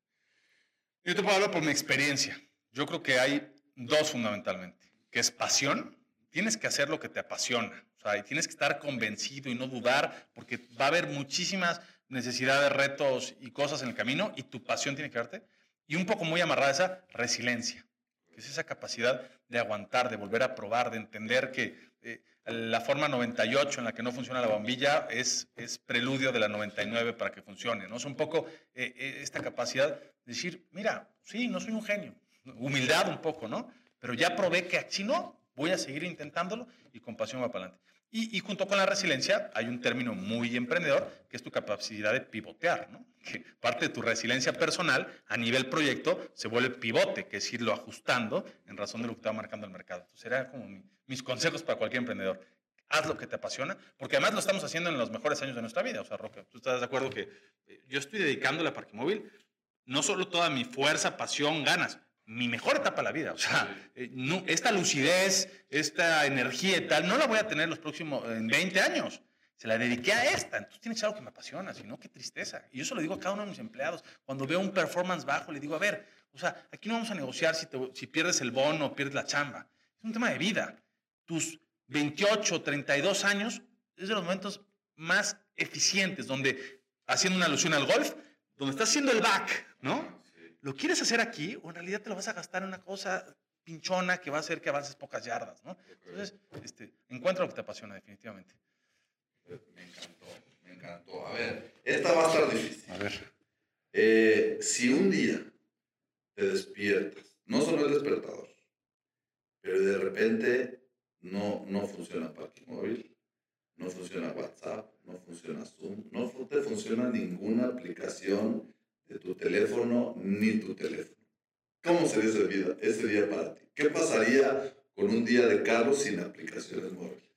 Yo te puedo hablar por mi experiencia. Yo creo que hay dos fundamentalmente, que es pasión. Tienes que hacer lo que te apasiona. O sea, y tienes que estar convencido y no dudar, porque va a haber muchísimas necesidades, retos y cosas en el camino, y tu pasión tiene que verte. Y un poco muy amarrada esa resiliencia, que es esa capacidad de aguantar, de volver a probar, de entender que eh, la forma 98 en la que no funciona la bombilla es, es preludio de la 99 para que funcione. ¿no? Es un poco eh, eh, esta capacidad de decir, mira, sí, no soy un genio, humildad un poco, ¿no? Pero ya probé que si no, voy a seguir intentándolo y con pasión va para adelante. Y, junto con la resiliencia hay un término muy emprendedor que es tu capacidad de pivotear, ¿no? Que parte de tu resiliencia personal a nivel proyecto se vuelve pivote, que es irlo ajustando en razón de lo que está marcando el mercado. Entonces, serían como mis consejos para cualquier emprendedor. Haz lo que te apasiona, porque además lo estamos haciendo en los mejores años de nuestra vida. O sea, Roque, tú estás de acuerdo que eh, yo estoy dedicándole a Parque Móvil no solo toda mi fuerza, pasión, ganas, mi mejor etapa de la vida. O sea, eh, no, esta lucidez, esta energía y tal, no la voy a tener los próximos en 20 años. Se la dediqué a esta. Entonces tienes algo que me apasiona, si no, qué tristeza. Y yo se lo digo a cada uno de mis empleados. Cuando veo un performance bajo, le digo, a ver, o sea, aquí no vamos a negociar si, si pierdes el bono o pierdes la chamba. Es un tema de vida. Tus 28, 32 años es de los momentos más eficientes, donde, haciendo una alusión al golf, donde estás haciendo el back, ¿no? ¿Lo quieres hacer aquí o en realidad te lo vas a gastar en una cosa pinchona que va a hacer que avances pocas yardas, ¿no? Entonces, este, encuentra lo que te apasiona definitivamente. Me encantó, me encantó. A ver, esta va a estar difícil. A ver. Eh, si un día te despiertas, no solo el despertador, pero de repente no, no funciona Parking Móvil, no funciona WhatsApp, no funciona Zoom, no te funciona ninguna aplicación de tu teléfono ni tu teléfono. ¿Cómo sería ese día, ese día para ti? ¿Qué pasaría con un día de Carlos sin aplicaciones móviles?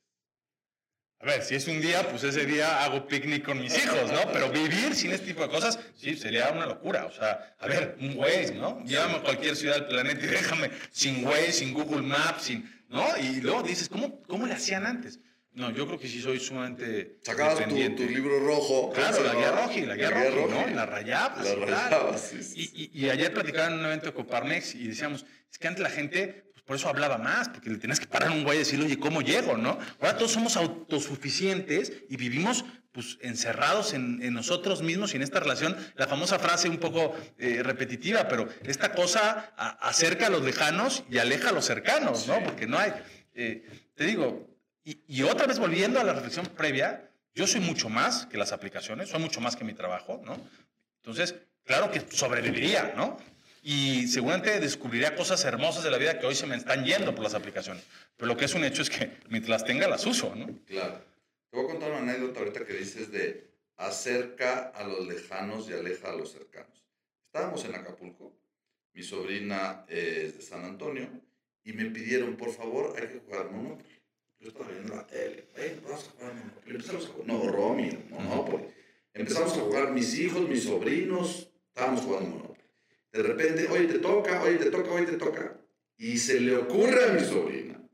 A ver, si es un día, pues ese día hago picnic con mis hijos, ¿no? Pero vivir sin este tipo de cosas, sí, sería una locura. O sea, a ver, un Waze, ¿no? Llévame a cualquier ciudad del planeta y déjame sin Waze, sin Google Maps, sin, ¿no? Y luego dices, ¿cómo, cómo le hacían antes? No, yo creo que sí soy sumamente Sacabas tu, tu, libro rojo. Claro, la guía roja, la guía roja, ¿no? La rayabas. La rayabas, sí, sí, y, y, y, ayer platicaba en un evento de Coparmex y decíamos, es que antes la gente, pues por eso hablaba más, porque le tenías que parar a un güey y decirle, oye, ¿cómo llego, no? Ahora todos somos autosuficientes y vivimos pues encerrados en, en, nosotros mismos y en esta relación, la famosa frase un poco eh, repetitiva, pero esta cosa a, acerca a los lejanos y aleja a los cercanos, ¿no? Porque no hay, eh, te digo, y, otra vez volviendo a la reflexión previa, yo soy mucho más que las aplicaciones, soy mucho más que mi trabajo, ¿no? Entonces, claro que sobreviviría, ¿no? Y seguramente descubriría cosas hermosas de la vida que hoy se me están yendo por las aplicaciones. Pero lo que es un hecho es que mientras las tenga, las uso, ¿no? Claro. Te voy a contar una anécdota ahorita que dices de acerca a los lejanos y aleja a los cercanos. Estábamos en Acapulco, mi sobrina es de San Antonio, y me pidieron, por favor, hay que jugar Monopoly. Yo estaba viendo la tele. vamos a jugar Monopoly. Empezamos a jugar. No, Romy, Monopoly. Empezamos a jugar mis hijos, mis sobrinos. Estábamos jugando Monopoly. De repente, oye, te toca, oye, te toca, oye, te toca. Y se le ocurre a mi sobrina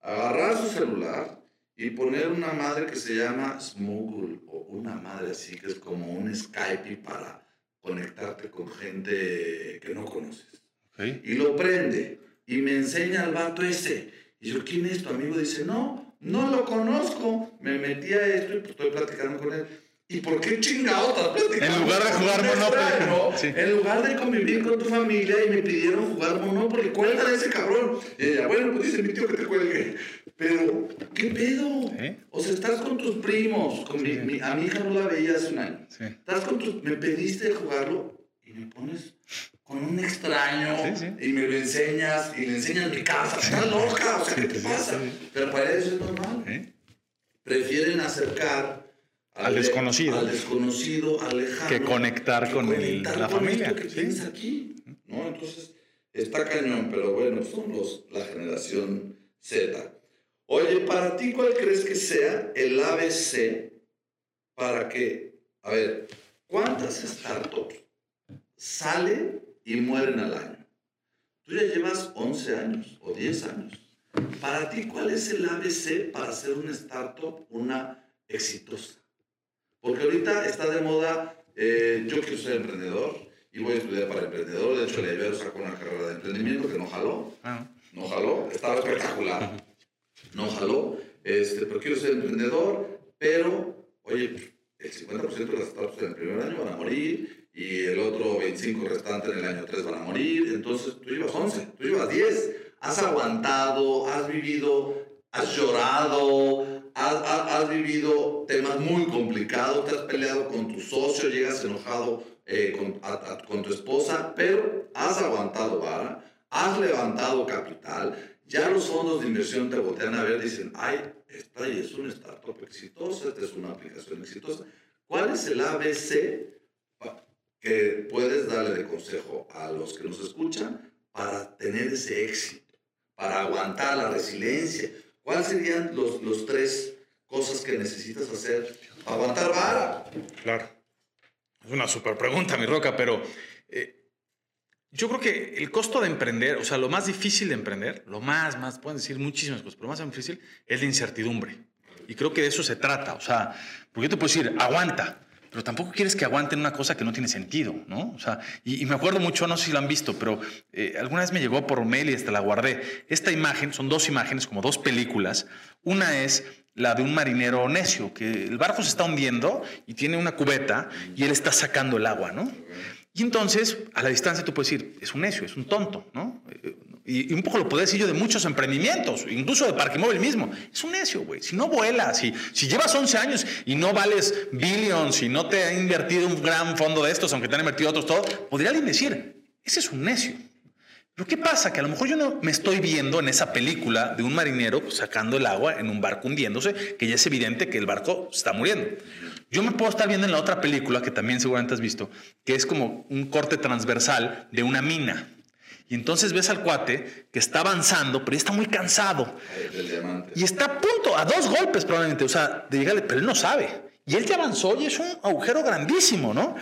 agarrar su celular y poner una madre que se llama Smoogle o una madre así que es como un Skype para conectarte con gente que no conoces. Y lo prende y me enseña al vato ese y yo, ¿quién es tu amigo? Dice, no, no lo conozco. Me metí a esto y pues estoy platicando con él. ¿Y por qué chingado estás platicando? En lugar de jugar Monopoly. En lugar de convivir con tu familia y me pidieron jugar Monopoly, cuelga de ese cabrón. Y ella, bueno, pues dice mi tío que te cuelgue. Pero, ¿qué pedo? O sea, estás con tus primos. Con mi, a mi hija no la veía hace un año. Estás con tus. Me pediste jugarlo y me pones extraño y me lo enseñas y le enseñas mi casa. Está loca, o sea, ¿qué te pasa? Pero para eso es normal. Prefieren acercar al, desconocido, al desconocido, al lejano, que conectar con el, la familia. que tienes aquí, ¿no? Entonces, está cañón, pero bueno, somos la generación Z. Oye, para ti, ¿cuál crees que sea el ABC para que, a ver, ¿cuántas startups salen y mueren al año? Tú ya llevas 11 años o 10 años. Para ti, ¿cuál es el ABC para hacer una startup una exitosa? Porque ahorita está de moda, eh, yo quiero ser emprendedor y voy a estudiar para emprendedor. De hecho, el Ibero sacó una carrera de emprendimiento que no jaló. Ah. No jaló, estaba espectacular. No jaló, este, pero quiero ser emprendedor, pero, oye, el 50% de las startups en el primer año van a morir y el otro 25 restante en el año 3 van a morir. Entonces, tú llevas 11, tú llevas 10. Has aguantado, has vivido, has llorado, has, has, has vivido temas muy complicados, te has peleado con tu socio, llegas enojado eh, con, a, a, con, tu esposa, pero has aguantado vara, has levantado capital, ya los fondos de inversión te voltean a ver dicen, ay, esta es una startup exitosa, esta es una aplicación exitosa. ¿Cuál es el ABC que puedes darle de consejo a los que nos escuchan para tener ese éxito, para aguantar la resiliencia? ¿Cuáles serían los, los tres cosas que necesitas hacer para aguantar vara? Claro. Es una super pregunta, mi roca, pero eh, yo creo que el costo de emprender, o sea, lo más difícil de emprender, lo más, más, pueden decir muchísimas cosas, pero lo más difícil es la incertidumbre. Y creo que de eso se trata, o sea, porque yo te puedo decir, aguanta, pero tampoco quieres que aguanten una cosa que no tiene sentido, ¿no? O sea, y, me acuerdo mucho, no sé si lo han visto, pero eh, alguna vez me llegó por mail y hasta la guardé. Esta imagen, son dos imágenes, como dos películas. Una es la de un marinero necio, que el barco se está hundiendo y tiene una cubeta y él está sacando el agua, ¿no? Y entonces, a la distancia tú puedes decir, es un necio, es un tonto, ¿no? Y, un poco lo puedo decir yo de muchos emprendimientos, incluso de Parque Móvil mismo. Es un necio, güey. Si no vuelas, si, si llevas 11 años y no vales billions y no te ha invertido un gran fondo de estos, aunque te han invertido otros todos, podría alguien decir, ese es un necio. Pero ¿qué pasa? Que a lo mejor yo no me estoy viendo en esa película de un marinero sacando el agua en un barco hundiéndose, que ya es evidente que el barco está muriendo. Yo me puedo estar viendo en la otra película, que también seguramente has visto, que es como un corte transversal de una mina. Y entonces ves al cuate que está avanzando, pero ya está muy cansado. Y está a punto, a dos golpes probablemente, o sea, de llegarle, pero él no sabe. Y él ya avanzó y es un agujero grandísimo, ¿no?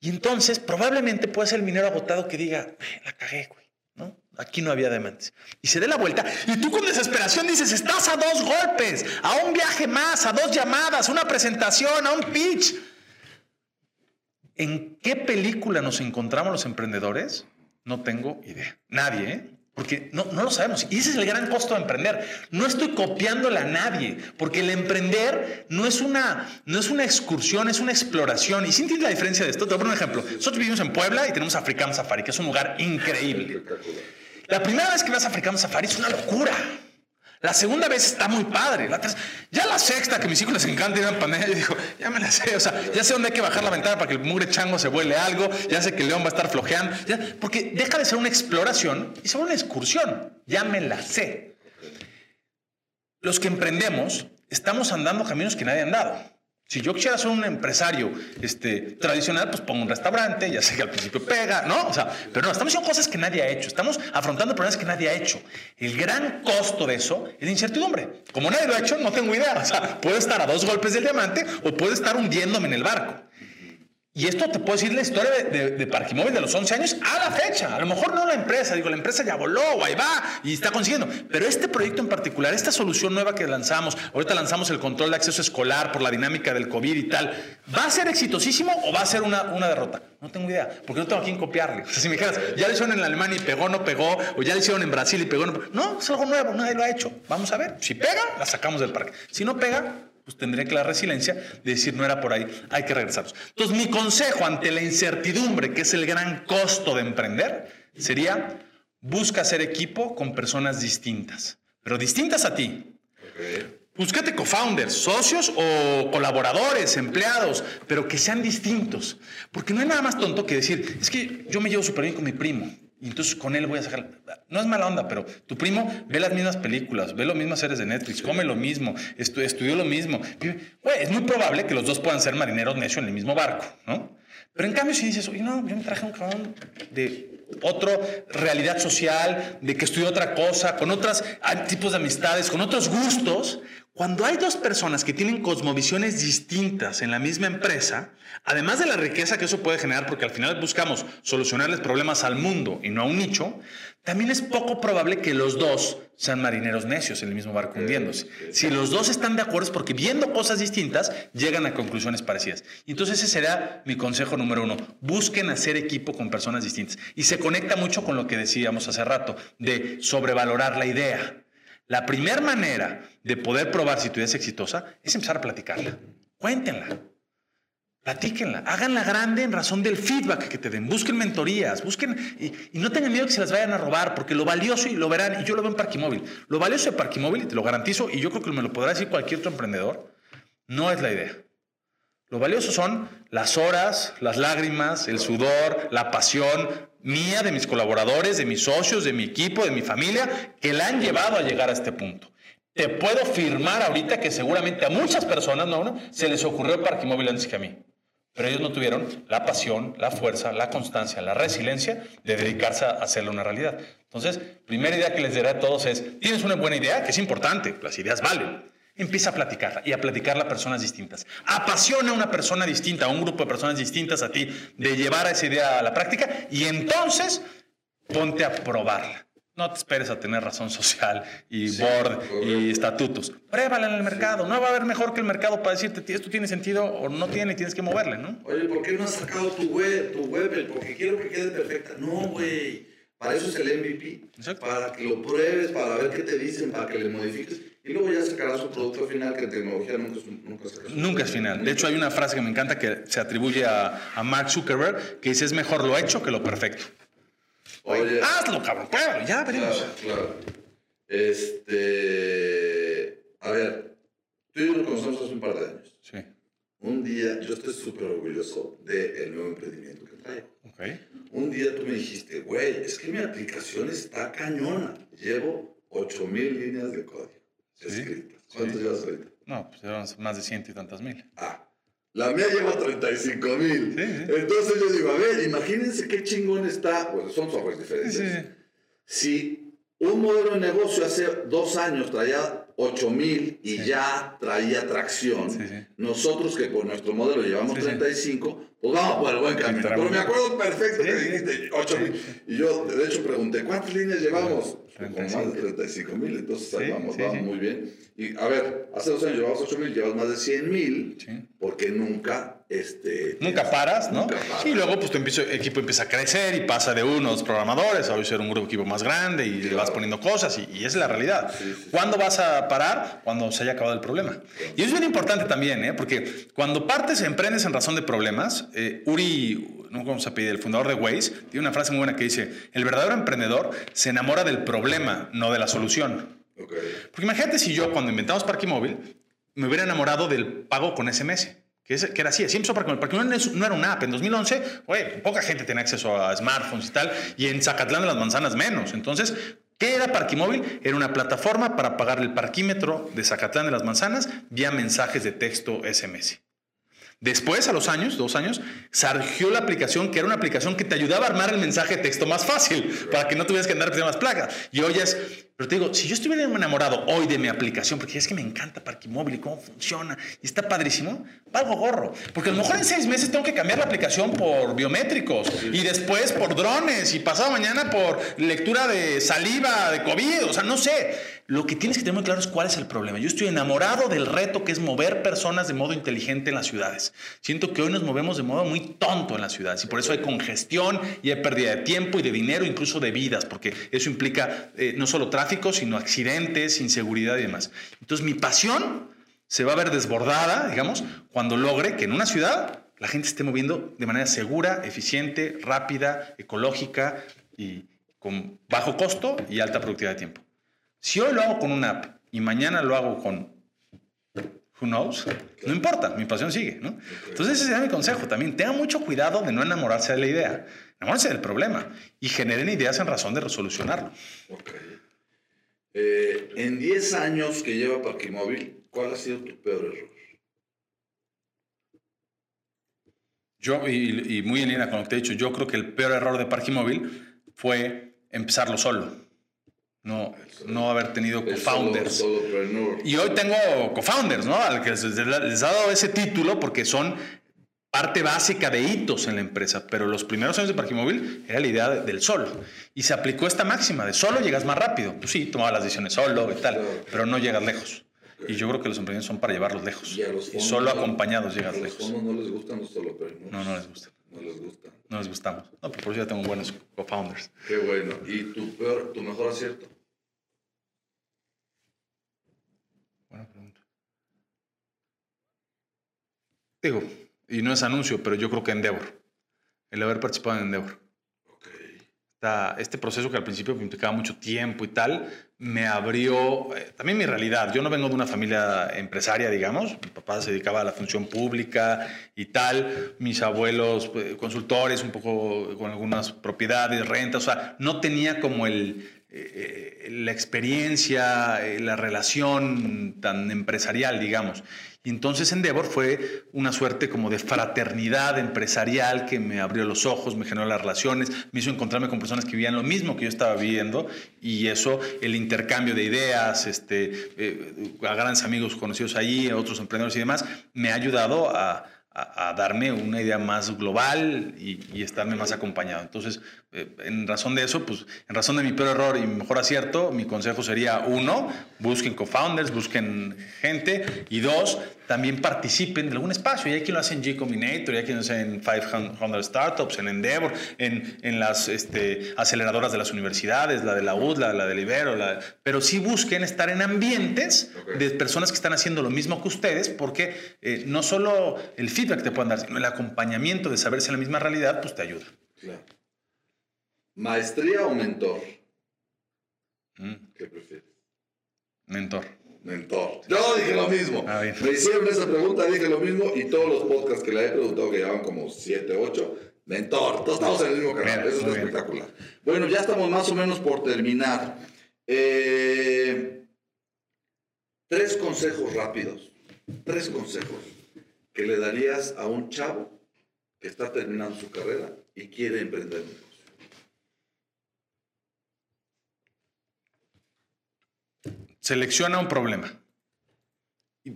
Y entonces probablemente puede ser el minero agotado que diga, la cagué, güey. Aquí no había diamantes. Y se dé la vuelta y tú con desesperación dices, estás a dos golpes, a un viaje más, a dos llamadas, a una presentación, a un pitch. ¿En qué película nos encontramos los emprendedores? No tengo idea. Nadie, ¿eh? Porque no, no, lo sabemos. Y ese es el gran costo de emprender. No estoy copiándole a nadie, porque el emprender no es una, no es una excursión, es una exploración. Y si entiendes la diferencia de esto, te voy a poner un ejemplo. Nosotros vivimos en Puebla y tenemos African Safari, que es un lugar increíble. La primera vez que vas a African Safari es una locura. La segunda vez está muy padre. Ya la sexta, que mis hijos les encanta ir a pandemia, yo digo, ya me la sé. O sea, ya sé dónde hay que bajar la ventana para que el mugre chango se vuele algo. Ya sé que el león va a estar flojeando. Porque deja de ser una exploración y se una excursión. Ya me la sé. Los que emprendemos estamos andando caminos que nadie ha andado. Si yo quisiera ser un empresario este, tradicional, pues pongo un restaurante, ya sé que al principio pega, ¿no? O sea, pero no, estamos haciendo cosas que nadie ha hecho, estamos afrontando problemas que nadie ha hecho. El gran costo de eso es la incertidumbre. Como nadie lo ha hecho, no tengo idea. O sea, puedo estar a dos golpes del diamante o puedo estar hundiéndome en el barco. Y esto te puedo decir la historia de, de, de de los 11 años a la fecha. A lo mejor no la empresa, digo, la empresa ya voló, ahí va y está consiguiendo. Pero este proyecto en particular, esta solución nueva que lanzamos, ahorita lanzamos el control de acceso escolar por la dinámica del COVID y tal, ¿va a ser exitosísimo o va a ser una, una derrota? No tengo idea, porque no tengo a quién copiarle. Si me dijeras, ya lo hicieron en Alemania y pegó, no pegó, o ya lo hicieron en Brasil y pegó, no pegó. No, es algo nuevo, nadie lo ha hecho. Vamos a ver. Si pega, la sacamos del parque. Si no pega, pues tendría que la resiliencia de decir no era por ahí, hay que regresarnos. Entonces mi consejo ante la incertidumbre, que es el gran costo de emprender, sería busca hacer equipo con personas distintas, pero distintas a ti. Okay. Búscate co-founders, socios o colaboradores, empleados, pero que sean distintos. Porque no hay nada más tonto que decir, es que yo me llevo súper bien con mi primo. Y entonces con él voy a sacar. No es mala onda, pero tu primo ve las mismas películas, ve las mismas series de Netflix, come lo mismo, estu estudió lo mismo. Es muy probable que los dos puedan ser marineros necios en el mismo barco, ¿no? Pero en cambio, si dices, oye, no, yo me traje un cabrón de otra realidad social, de que estudió otra cosa, con otros tipos de amistades, con otros gustos, cuando hay dos personas que tienen cosmovisiones distintas en la misma empresa, además de la riqueza que eso puede generar, porque al final buscamos solucionarles problemas al mundo y no a un nicho, también es poco probable que los dos sean marineros necios en el mismo barco hundiéndose. Si los dos están de acuerdo es porque viendo cosas distintas llegan a conclusiones parecidas. Y entonces ese será mi consejo número uno. Busquen hacer equipo con personas distintas. Y se conecta mucho con lo que decíamos hace rato, de sobrevalorar la idea. La primera manera de poder probar si tu idea es exitosa es empezar a platicarla. Cuéntenla. Platíquenla, háganla grande en razón del feedback que te den. Busquen mentorías, busquen y, no tengan miedo que se las vayan a robar, porque lo valioso, y lo verán, y yo lo veo en Parquimóvil, lo valioso de Parquimóvil, y te lo garantizo, y yo creo que me lo podrá decir cualquier otro emprendedor, no es la idea. Lo valioso son las horas, las lágrimas, el sudor, la pasión mía, de mis colaboradores, de mis socios, de mi equipo, de mi familia, que la han llevado a llegar a este punto. Te puedo firmar ahorita que seguramente a muchas personas, no, se les ocurrió Parquimóvil antes que a mí. Pero ellos no tuvieron la pasión, la fuerza, la constancia, la resiliencia de dedicarse a hacerlo una realidad. Entonces, primera idea que les diré a todos es, tienes una buena idea, que es importante, las ideas valen. Empieza a platicarla y a platicarla a personas distintas. Apasiona a una persona distinta, a un grupo de personas distintas a ti, de llevar a esa idea a la práctica y entonces ponte a probarla. No te esperes a tener razón social y board y estatutos. Pruébala en el mercado. No va a haber mejor que el mercado para decirte esto tiene sentido o no tiene y tienes que moverle, ¿no? Oye, ¿por qué no has sacado tu web, tu web? Porque quiero que quede perfecta. No, güey. Para eso es el MVP. Para que lo pruebes, para ver qué te dicen, para que le modifiques. Y luego ya sacarás un producto final que en tecnología nunca es, nunca es, nunca es final. De hecho, hay una frase que me encanta que se atribuye a, a Mark Zuckerberg que dice es mejor lo hecho que lo perfecto. Oye, hazlo, cabrón, claro, ya veremos. Claro, claro. Este. A ver, tú y yo nos conocemos hace un par de años. Sí. Un día, yo estoy súper orgulloso del nuevo emprendimiento que traigo. Okay. Un día tú me dijiste, güey, es que mi aplicación está cañona. Llevo 8000 líneas de código escritas. ¿Cuántos llevas ahorita? No, pues llevan más de ciento y tantas mil. Ah, la mía lleva 35 mil. Entonces yo digo, a ver, imagínense qué chingón está. Pues son softwares diferentes. Si un modelo de negocio hace dos años traía 8 mil y ya traía tracción, nosotros que con nuestro modelo llevamos 35, pues vamos por el buen camino. Pero me acuerdo perfecto que dijiste 8 mil. Y yo, de hecho, pregunté, ¿cuántas líneas llevamos? Con más de 35 mil, entonces ahí vamos, vamos muy bien. Y a ver, hace dos años llevabas 8 mil, llevas más de 100 mil, porque nunca este, nunca paras, ¿no? Y luego pues tu equipo empieza a crecer y pasa de unos programadores a hoy ser un grupo equipo más grande y le vas poniendo cosas y, y esa es la realidad. ¿Cuándo vas a parar? Cuando se haya acabado el problema. Y eso es bien importante también, ¿eh? Porque cuando partes, emprendes en razón de problemas, eh, Uri, no vamos a pedir, el fundador de Waze, tiene una frase muy buena que dice, el verdadero emprendedor se enamora del problema, no de la solución. Porque imagínate si yo cuando inventamos Parque Móvil me hubiera enamorado del pago con SMS que, era así, siempre para porque no, no era una app. En 2011, poca gente tenía acceso a smartphones y tal, y en Zacatlán de las Manzanas menos. Entonces, ¿qué era Parquimóvil? Era una plataforma para pagar el parquímetro de Zacatlán de las Manzanas vía mensajes de texto SMS. Después, a los años, dos años, surgió la aplicación que era una aplicación que te ayudaba a armar el mensaje de texto más fácil, para que no tuvieras que andar pidiendo más placas. Y hoy es pero te digo, si yo estuviera enamorado hoy de mi aplicación, porque es que me encanta Parquimóvil y cómo funciona, y está padrísimo, valgo gorro. Porque a lo mejor en seis meses tengo que cambiar la aplicación por biométricos, y después por drones, y pasado mañana por lectura de saliva, de COVID, o sea, no sé. Lo que tienes que tener muy claro es cuál es el problema. Yo estoy enamorado del reto que es mover personas de modo inteligente en las ciudades. Siento que hoy nos movemos de modo muy tonto en las ciudades, y por eso hay congestión, y hay pérdida de tiempo y de dinero, incluso de vidas, porque eso implica eh, no solo tráfico, sino accidentes, inseguridad y demás. Entonces mi pasión se va a ver desbordada, digamos, cuando logre que en una ciudad la gente esté moviendo de manera segura, eficiente, rápida, ecológica y con bajo costo y alta productividad de tiempo. Si hoy lo hago con una app y mañana lo hago con who knows, no importa, mi pasión sigue, ¿no? Entonces ese sería mi consejo también. Tengan mucho cuidado de no enamorarse de la idea, enamorarse del problema y generen ideas en razón de resolucionarlo. Eh, en 10 años que lleva Parquimóvil, ¿cuál ha sido tu peor error? Yo, y, muy en línea con lo que te he dicho, yo creo que el peor error de Parquimóvil fue empezarlo solo. No, no haber tenido co-founders. Y hoy tengo co-founders, ¿no? Al que les, he dado ese título porque son parte básica de hitos en la empresa, pero los primeros años de Parque Móvil era la idea del solo. Y se aplicó esta máxima de solo llegas más rápido. Pues sí, tomaba las decisiones solo y tal, pero no llegas lejos. Y yo creo que los emprendedores son para llevarlos lejos. Y, solo acompañados llegas lejos. A los fondos no les gustan los solo No, no les gustan. No les gustan. No les gustamos. No, por eso ya tengo buenos co-founders. Qué bueno. ¿Y tu, peor, tu mejor acierto? Digo, y no es anuncio, pero yo creo que Endeavor. El haber participado en Endeavor. este proceso que al principio me implicaba mucho tiempo y tal, me abrió eh, también mi realidad. Yo no vengo de una familia empresaria, digamos. Mi papá se dedicaba a la función pública y tal. Mis abuelos, pues, consultores, un poco con algunas propiedades, rentas. O sea, no tenía como el, eh, la experiencia, eh, la relación tan empresarial, digamos. Y entonces Endeavor fue una suerte como de fraternidad empresarial que me abrió los ojos, me generó las relaciones, me hizo encontrarme con personas que vivían lo mismo que yo estaba viviendo y eso, el intercambio de ideas, este, eh, a grandes amigos conocidos allí, a otros emprendedores y demás, me ha ayudado a, darme una idea más global y, y, estarme más acompañado. Entonces, en razón de eso, pues en razón de mi peor error y mi mejor acierto, mi consejo sería, uno, busquen co-founders, busquen gente, y dos, también participen de algún espacio. Y hay quien lo hace en G Combinator, y hay quien lo hace en 500 Startups, en Endeavor, en, en las este, aceleradoras de las universidades, la de la UD, la, de Libero, la, pero sí busquen estar en ambientes de personas que están haciendo lo mismo que ustedes, porque eh, no solo el feedback que te pueden dar, sino el acompañamiento de saberse en la misma realidad, pues te ayuda. Claro. ¿Maestría o mentor? Mm. ¿Qué prefieres? Mentor. Mentor. Yo dije lo mismo. Ah, Me hicieron esa pregunta, dije lo mismo y todos los podcasts que le he preguntado, que llevan como 7, 8, mentor. Todos estamos en el mismo canal. Eso es espectacular. Bueno, ya estamos más o menos por terminar. Eh, tres consejos rápidos. Tres consejos que le darías a un chavo que está terminando su carrera y quiere emprender Selecciona un problema.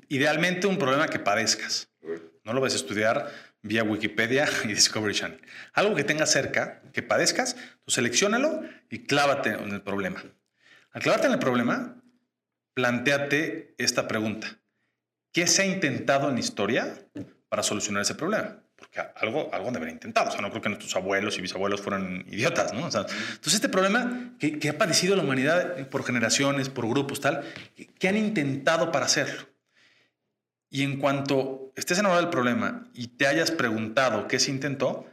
Idealmente un problema que padezcas. No lo vas a estudiar vía Wikipedia y Discovery Channel. Algo que tengas cerca, que padezcas, tú seleccionalo y clávate en el problema. Al clavarte en el problema, planteate esta pregunta. ¿Qué se ha intentado en la historia para solucionar ese problema? Porque algo, algo debería intentado. O sea, no creo que nuestros abuelos y bisabuelos fueran idiotas, ¿no? O sea, entonces, este problema que, que, ha padecido la humanidad por generaciones, por grupos, tal, que han intentado para hacerlo. Y en cuanto estés enamorado del problema y te hayas preguntado qué se intentó,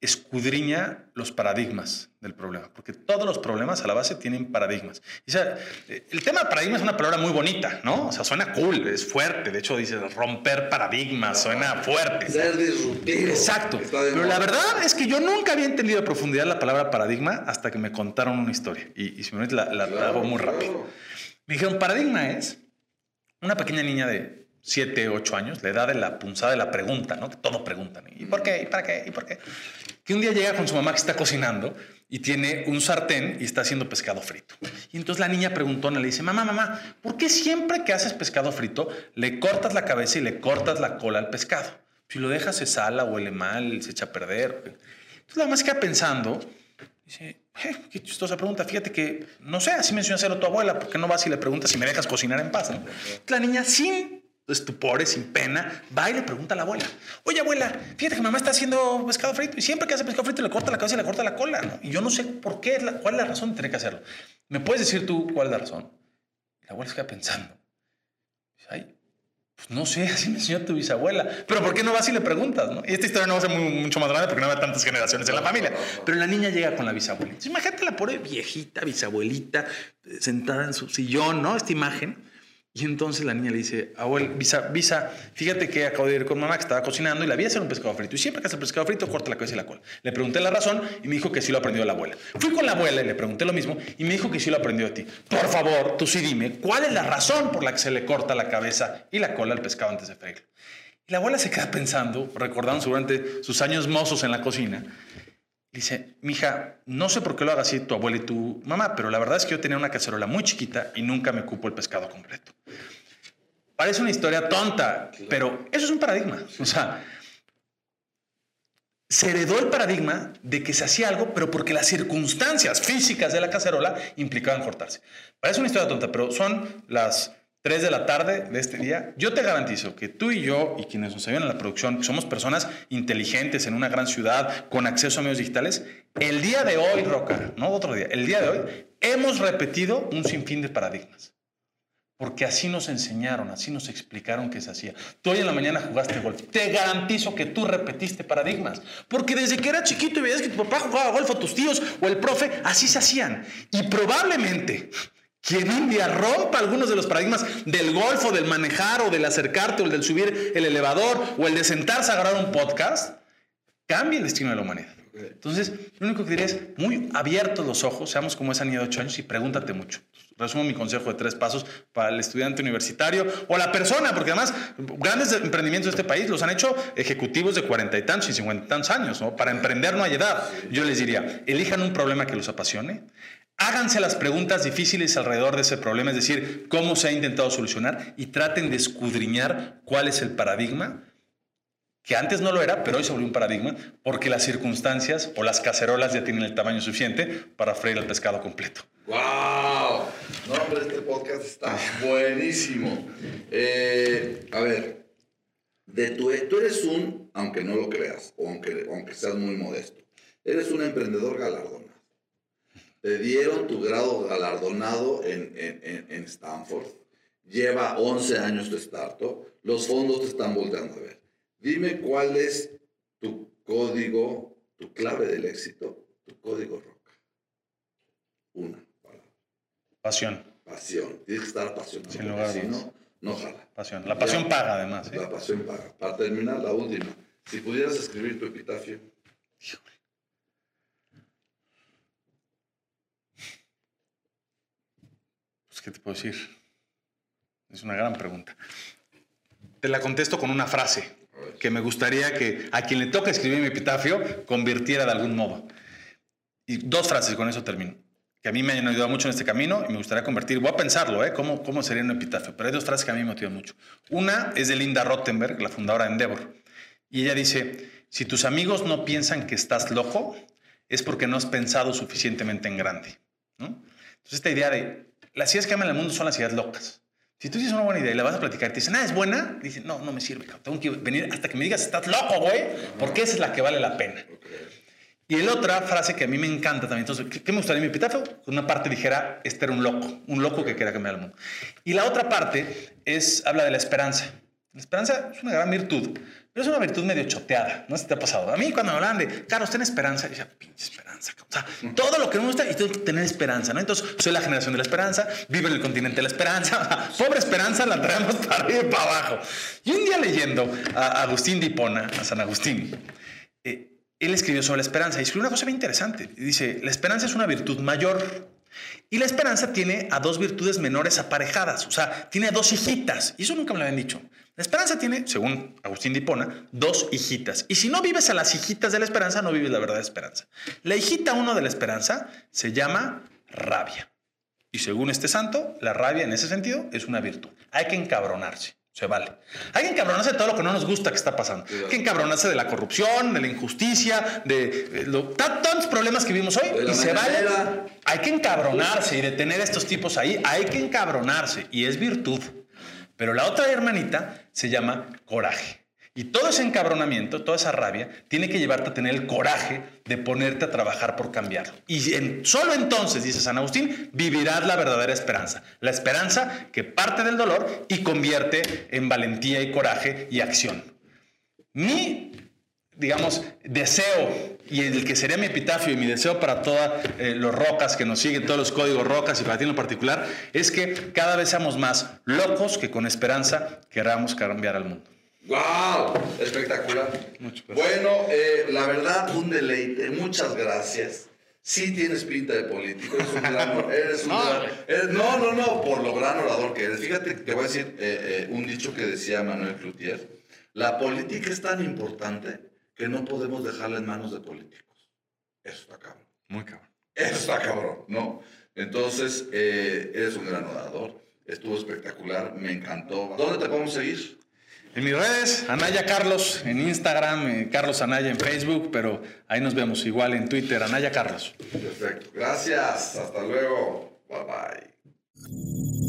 escudriña los paradigmas del problema, porque todos los problemas a la base tienen paradigmas. o sea, el tema de paradigma es una palabra muy bonita, ¿no? O sea, suena cool, es fuerte, de hecho dice romper paradigmas, suena fuerte. Ser disruptivo. Exacto. Pero la verdad es que yo nunca había entendido a profundidad la palabra paradigma hasta que me contaron una historia. Y, si me la, la, hago muy rápido. Me dijeron, paradigma es una pequeña niña de 7, 8 años, la edad de la punzada de la pregunta, ¿no? Que todo preguntan. ¿Y por qué? ¿Y para qué? ¿Y por qué? Que un día llega con su mamá que está cocinando y tiene un sartén y está haciendo pescado frito. Y entonces la niña preguntona le dice, mamá, mamá, ¿por qué siempre que haces pescado frito le cortas la cabeza y le cortas la cola al pescado? Si lo dejas se sala, huele mal, se echa a perder. Entonces la mamá se queda pensando, dice, eh, qué chistosa pregunta. Fíjate que, no sé, así mencionó hacerlo tu abuela, ¿por qué no vas y le preguntas si me dejas cocinar en paz? La niña, sin estupores, sin pena, va y le pregunta a la abuela, oye abuela, fíjate que mamá está haciendo pescado frito y siempre que hace pescado frito le corta la cabeza y le corta la cola, Y yo no sé por qué, cuál es la razón de tener que hacerlo. ¿Me puedes decir tú cuál es la razón? la abuela se queda pensando. Ay, pues no sé, así me enseñó tu bisabuela. Pero ¿por qué no vas y le preguntas? ¿no? Y esta historia no va a ser mucho más grande porque no va tantas generaciones en la familia. Pero la niña llega con la bisabuela. imagínate la pobre viejita, bisabuelita, sentada en su sillón, ¿no? Esta imagen y entonces la niña le dice, abuelo, Visa, Visa, fíjate que acabo de ir con mamá que estaba cocinando y la vi hacer un pescado frito. Y siempre que hace pescado frito, corta la cabeza y la cola. Le pregunté la razón y me dijo que sí lo aprendió la abuela. Fui con la abuela y le pregunté lo mismo y me dijo que sí lo aprendió a ti. Por favor, tú sí dime, ¿cuál es la razón por la que se le corta la cabeza y la cola al pescado antes de freírlo? Y la abuela se queda pensando, recordando seguramente sus años mozos en la cocina, Dice, mija, no sé por qué lo haga así tu abuela y tu mamá, pero la verdad es que yo tenía una cacerola muy chiquita y nunca me cupo el pescado completo. Parece una historia tonta, pero eso es un paradigma. O sea, se heredó el paradigma de que se hacía algo, pero porque las circunstancias físicas de la cacerola implicaban cortarse. Parece una historia tonta, pero son las 3 de la tarde de este día, yo te garantizo que tú y yo y quienes nos ayudan en la producción, somos personas inteligentes en una gran ciudad con acceso a medios digitales, el día de hoy, Roca, no otro día, el día de hoy, hemos repetido un sinfín de paradigmas. Porque así nos enseñaron, así nos explicaron que se hacía. Tú hoy en la mañana jugaste golf. Te garantizo que tú repetiste paradigmas. Porque desde que era chiquito y veías que tu papá jugaba golf o tus tíos o el profe, así se hacían. Y probablemente quien un día rompa algunos de los paradigmas del golf del manejar o del acercarte o el del subir el elevador o el de sentarse a grabar un podcast, cambie el destino de la humanidad. Entonces, lo único que diría es muy abiertos los ojos, seamos como esa niña de 8 años y pregúntate mucho. Resumo mi consejo de tres pasos para el estudiante universitario o la persona, porque además grandes emprendimientos de este país los han hecho ejecutivos de cuarenta y tantos y cincuenta y tantos años. ¿no? Para emprender no hay edad. Yo les diría, elijan un problema que los apasione, Háganse las preguntas difíciles alrededor de ese problema, es decir, cómo se ha intentado solucionar y traten de escudriñar cuál es el paradigma, que antes no lo era, pero hoy se volvió un paradigma, porque las circunstancias o las cacerolas ya tienen el tamaño suficiente para freír el pescado completo. ¡Wow! No, hombre, este podcast está buenísimo. Eh, a ver, de tu, tú eres un, aunque no lo creas, o aunque, aunque seas muy modesto, eres un emprendedor galardonado te dieron tu grado galardonado en, en, en Stanford. Lleva 11 años tu startup. Los fondos te están volteando a ver. Dime cuál es tu código, tu clave del éxito, tu código roca. Una palabra. Pasión. Pasión. Tienes que estar apasionado. Sin lugar si no, no jala. Pasión. La pasión paga, además. ¿eh? La pasión paga. Para terminar, la última. Si pudieras escribir tu epitafio. Híjole. ¿Qué te puedo decir? Es una gran pregunta. Te la contesto con una frase que me gustaría que a quien le toque escribir mi epitafio convirtiera de algún modo. Y dos frases, con eso termino. Que a mí me han ayudado mucho en este camino y me gustaría convertir. Voy a pensarlo, ¿eh? ¿Cómo, cómo sería un epitafio? Pero hay dos frases que a mí me motivan mucho. Una es de Linda Rottenberg, la fundadora de Endeavor. Y ella dice: Si tus amigos no piensan que estás loco, es porque no has pensado suficientemente en grande. Entonces, esta idea de las ideas que aman el mundo son las ideas locas. Si tú tienes una buena idea y la vas a platicar, te dicen, ah, es buena, dicen, no, no me sirve, tengo que venir hasta que me digas, estás loco, güey, porque esa es la que vale la pena. Y la otra frase que a mí me encanta también, entonces, ¿qué, me gustaría en mi epitafio? Una parte dijera, este era un loco, un loco que quería cambiar el mundo. Y la otra parte es, habla de la esperanza. La esperanza es una gran virtud, pero es una virtud medio choteada. No sé si te ha pasado. A mí, cuando me hablan de, Carlos, ten esperanza, yo decía, pinche esperanza. O sea, todo lo que me gusta y tengo que tener esperanza, ¿no? Entonces, soy la generación de la esperanza, vivo en el continente de la esperanza. Pobre esperanza la traemos para arriba y para abajo. Y un día leyendo a Agustín de Hipona, a San Agustín, eh, él escribió sobre la esperanza y escribió una cosa bien interesante. Dice, la esperanza es una virtud mayor. Y la esperanza tiene a dos virtudes menores aparejadas, o sea, tiene dos hijitas. Y eso nunca me lo habían dicho. La esperanza tiene, según Agustín de Hipona, dos hijitas. Y si no vives a las hijitas de la esperanza, no vives la verdadera esperanza. La hijita uno de la esperanza se llama rabia. Y según este santo, la rabia en ese sentido es una virtud. Hay que encabronarse. Se vale. Hay que encabronarse de todo lo que no nos gusta que está pasando. Hay que encabronarse de la corrupción, de la injusticia, de, los tantos problemas que vimos hoy. Y se vale. Hay que encabronarse y de tener estos tipos ahí. Hay que encabronarse. Y es virtud. Pero la otra hermanita se llama coraje. Y todo ese encabronamiento, toda esa rabia, tiene que llevarte a tener el coraje de ponerte a trabajar por cambiarlo. Y en, solo entonces, dice San Agustín, vivirás la verdadera esperanza. La esperanza que parte del dolor y convierte en valentía y coraje y acción. Mi, digamos, deseo y el que sería mi epitafio y mi deseo para todos eh, los rocas que nos siguen, todos los códigos rocas y para ti en lo particular, es que cada vez seamos más locos que con esperanza queramos cambiar al mundo. ¡Wow! Espectacular. Bueno, eh, la verdad, un deleite. Muchas gracias. Sí tienes pinta de político. Eres un gran, eres un no. no, no, no, por lo gran orador que eres. Fíjate te voy a decir eh, un dicho que decía Manuel Cloutier. La política es tan importante que no podemos dejarla en manos de políticos. Eso está cabrón. Muy cabrón. Eso está cabrón, ¿no? Entonces, eh, eres un gran orador. Estuvo espectacular, me encantó. ¿Dónde te podemos seguir? En mis redes, Anaya Carlos, en Instagram, eh, Carlos Anaya en Facebook, pero ahí nos vemos igual en Twitter, Anaya Carlos. Perfecto. Gracias. Hasta luego. Bye bye.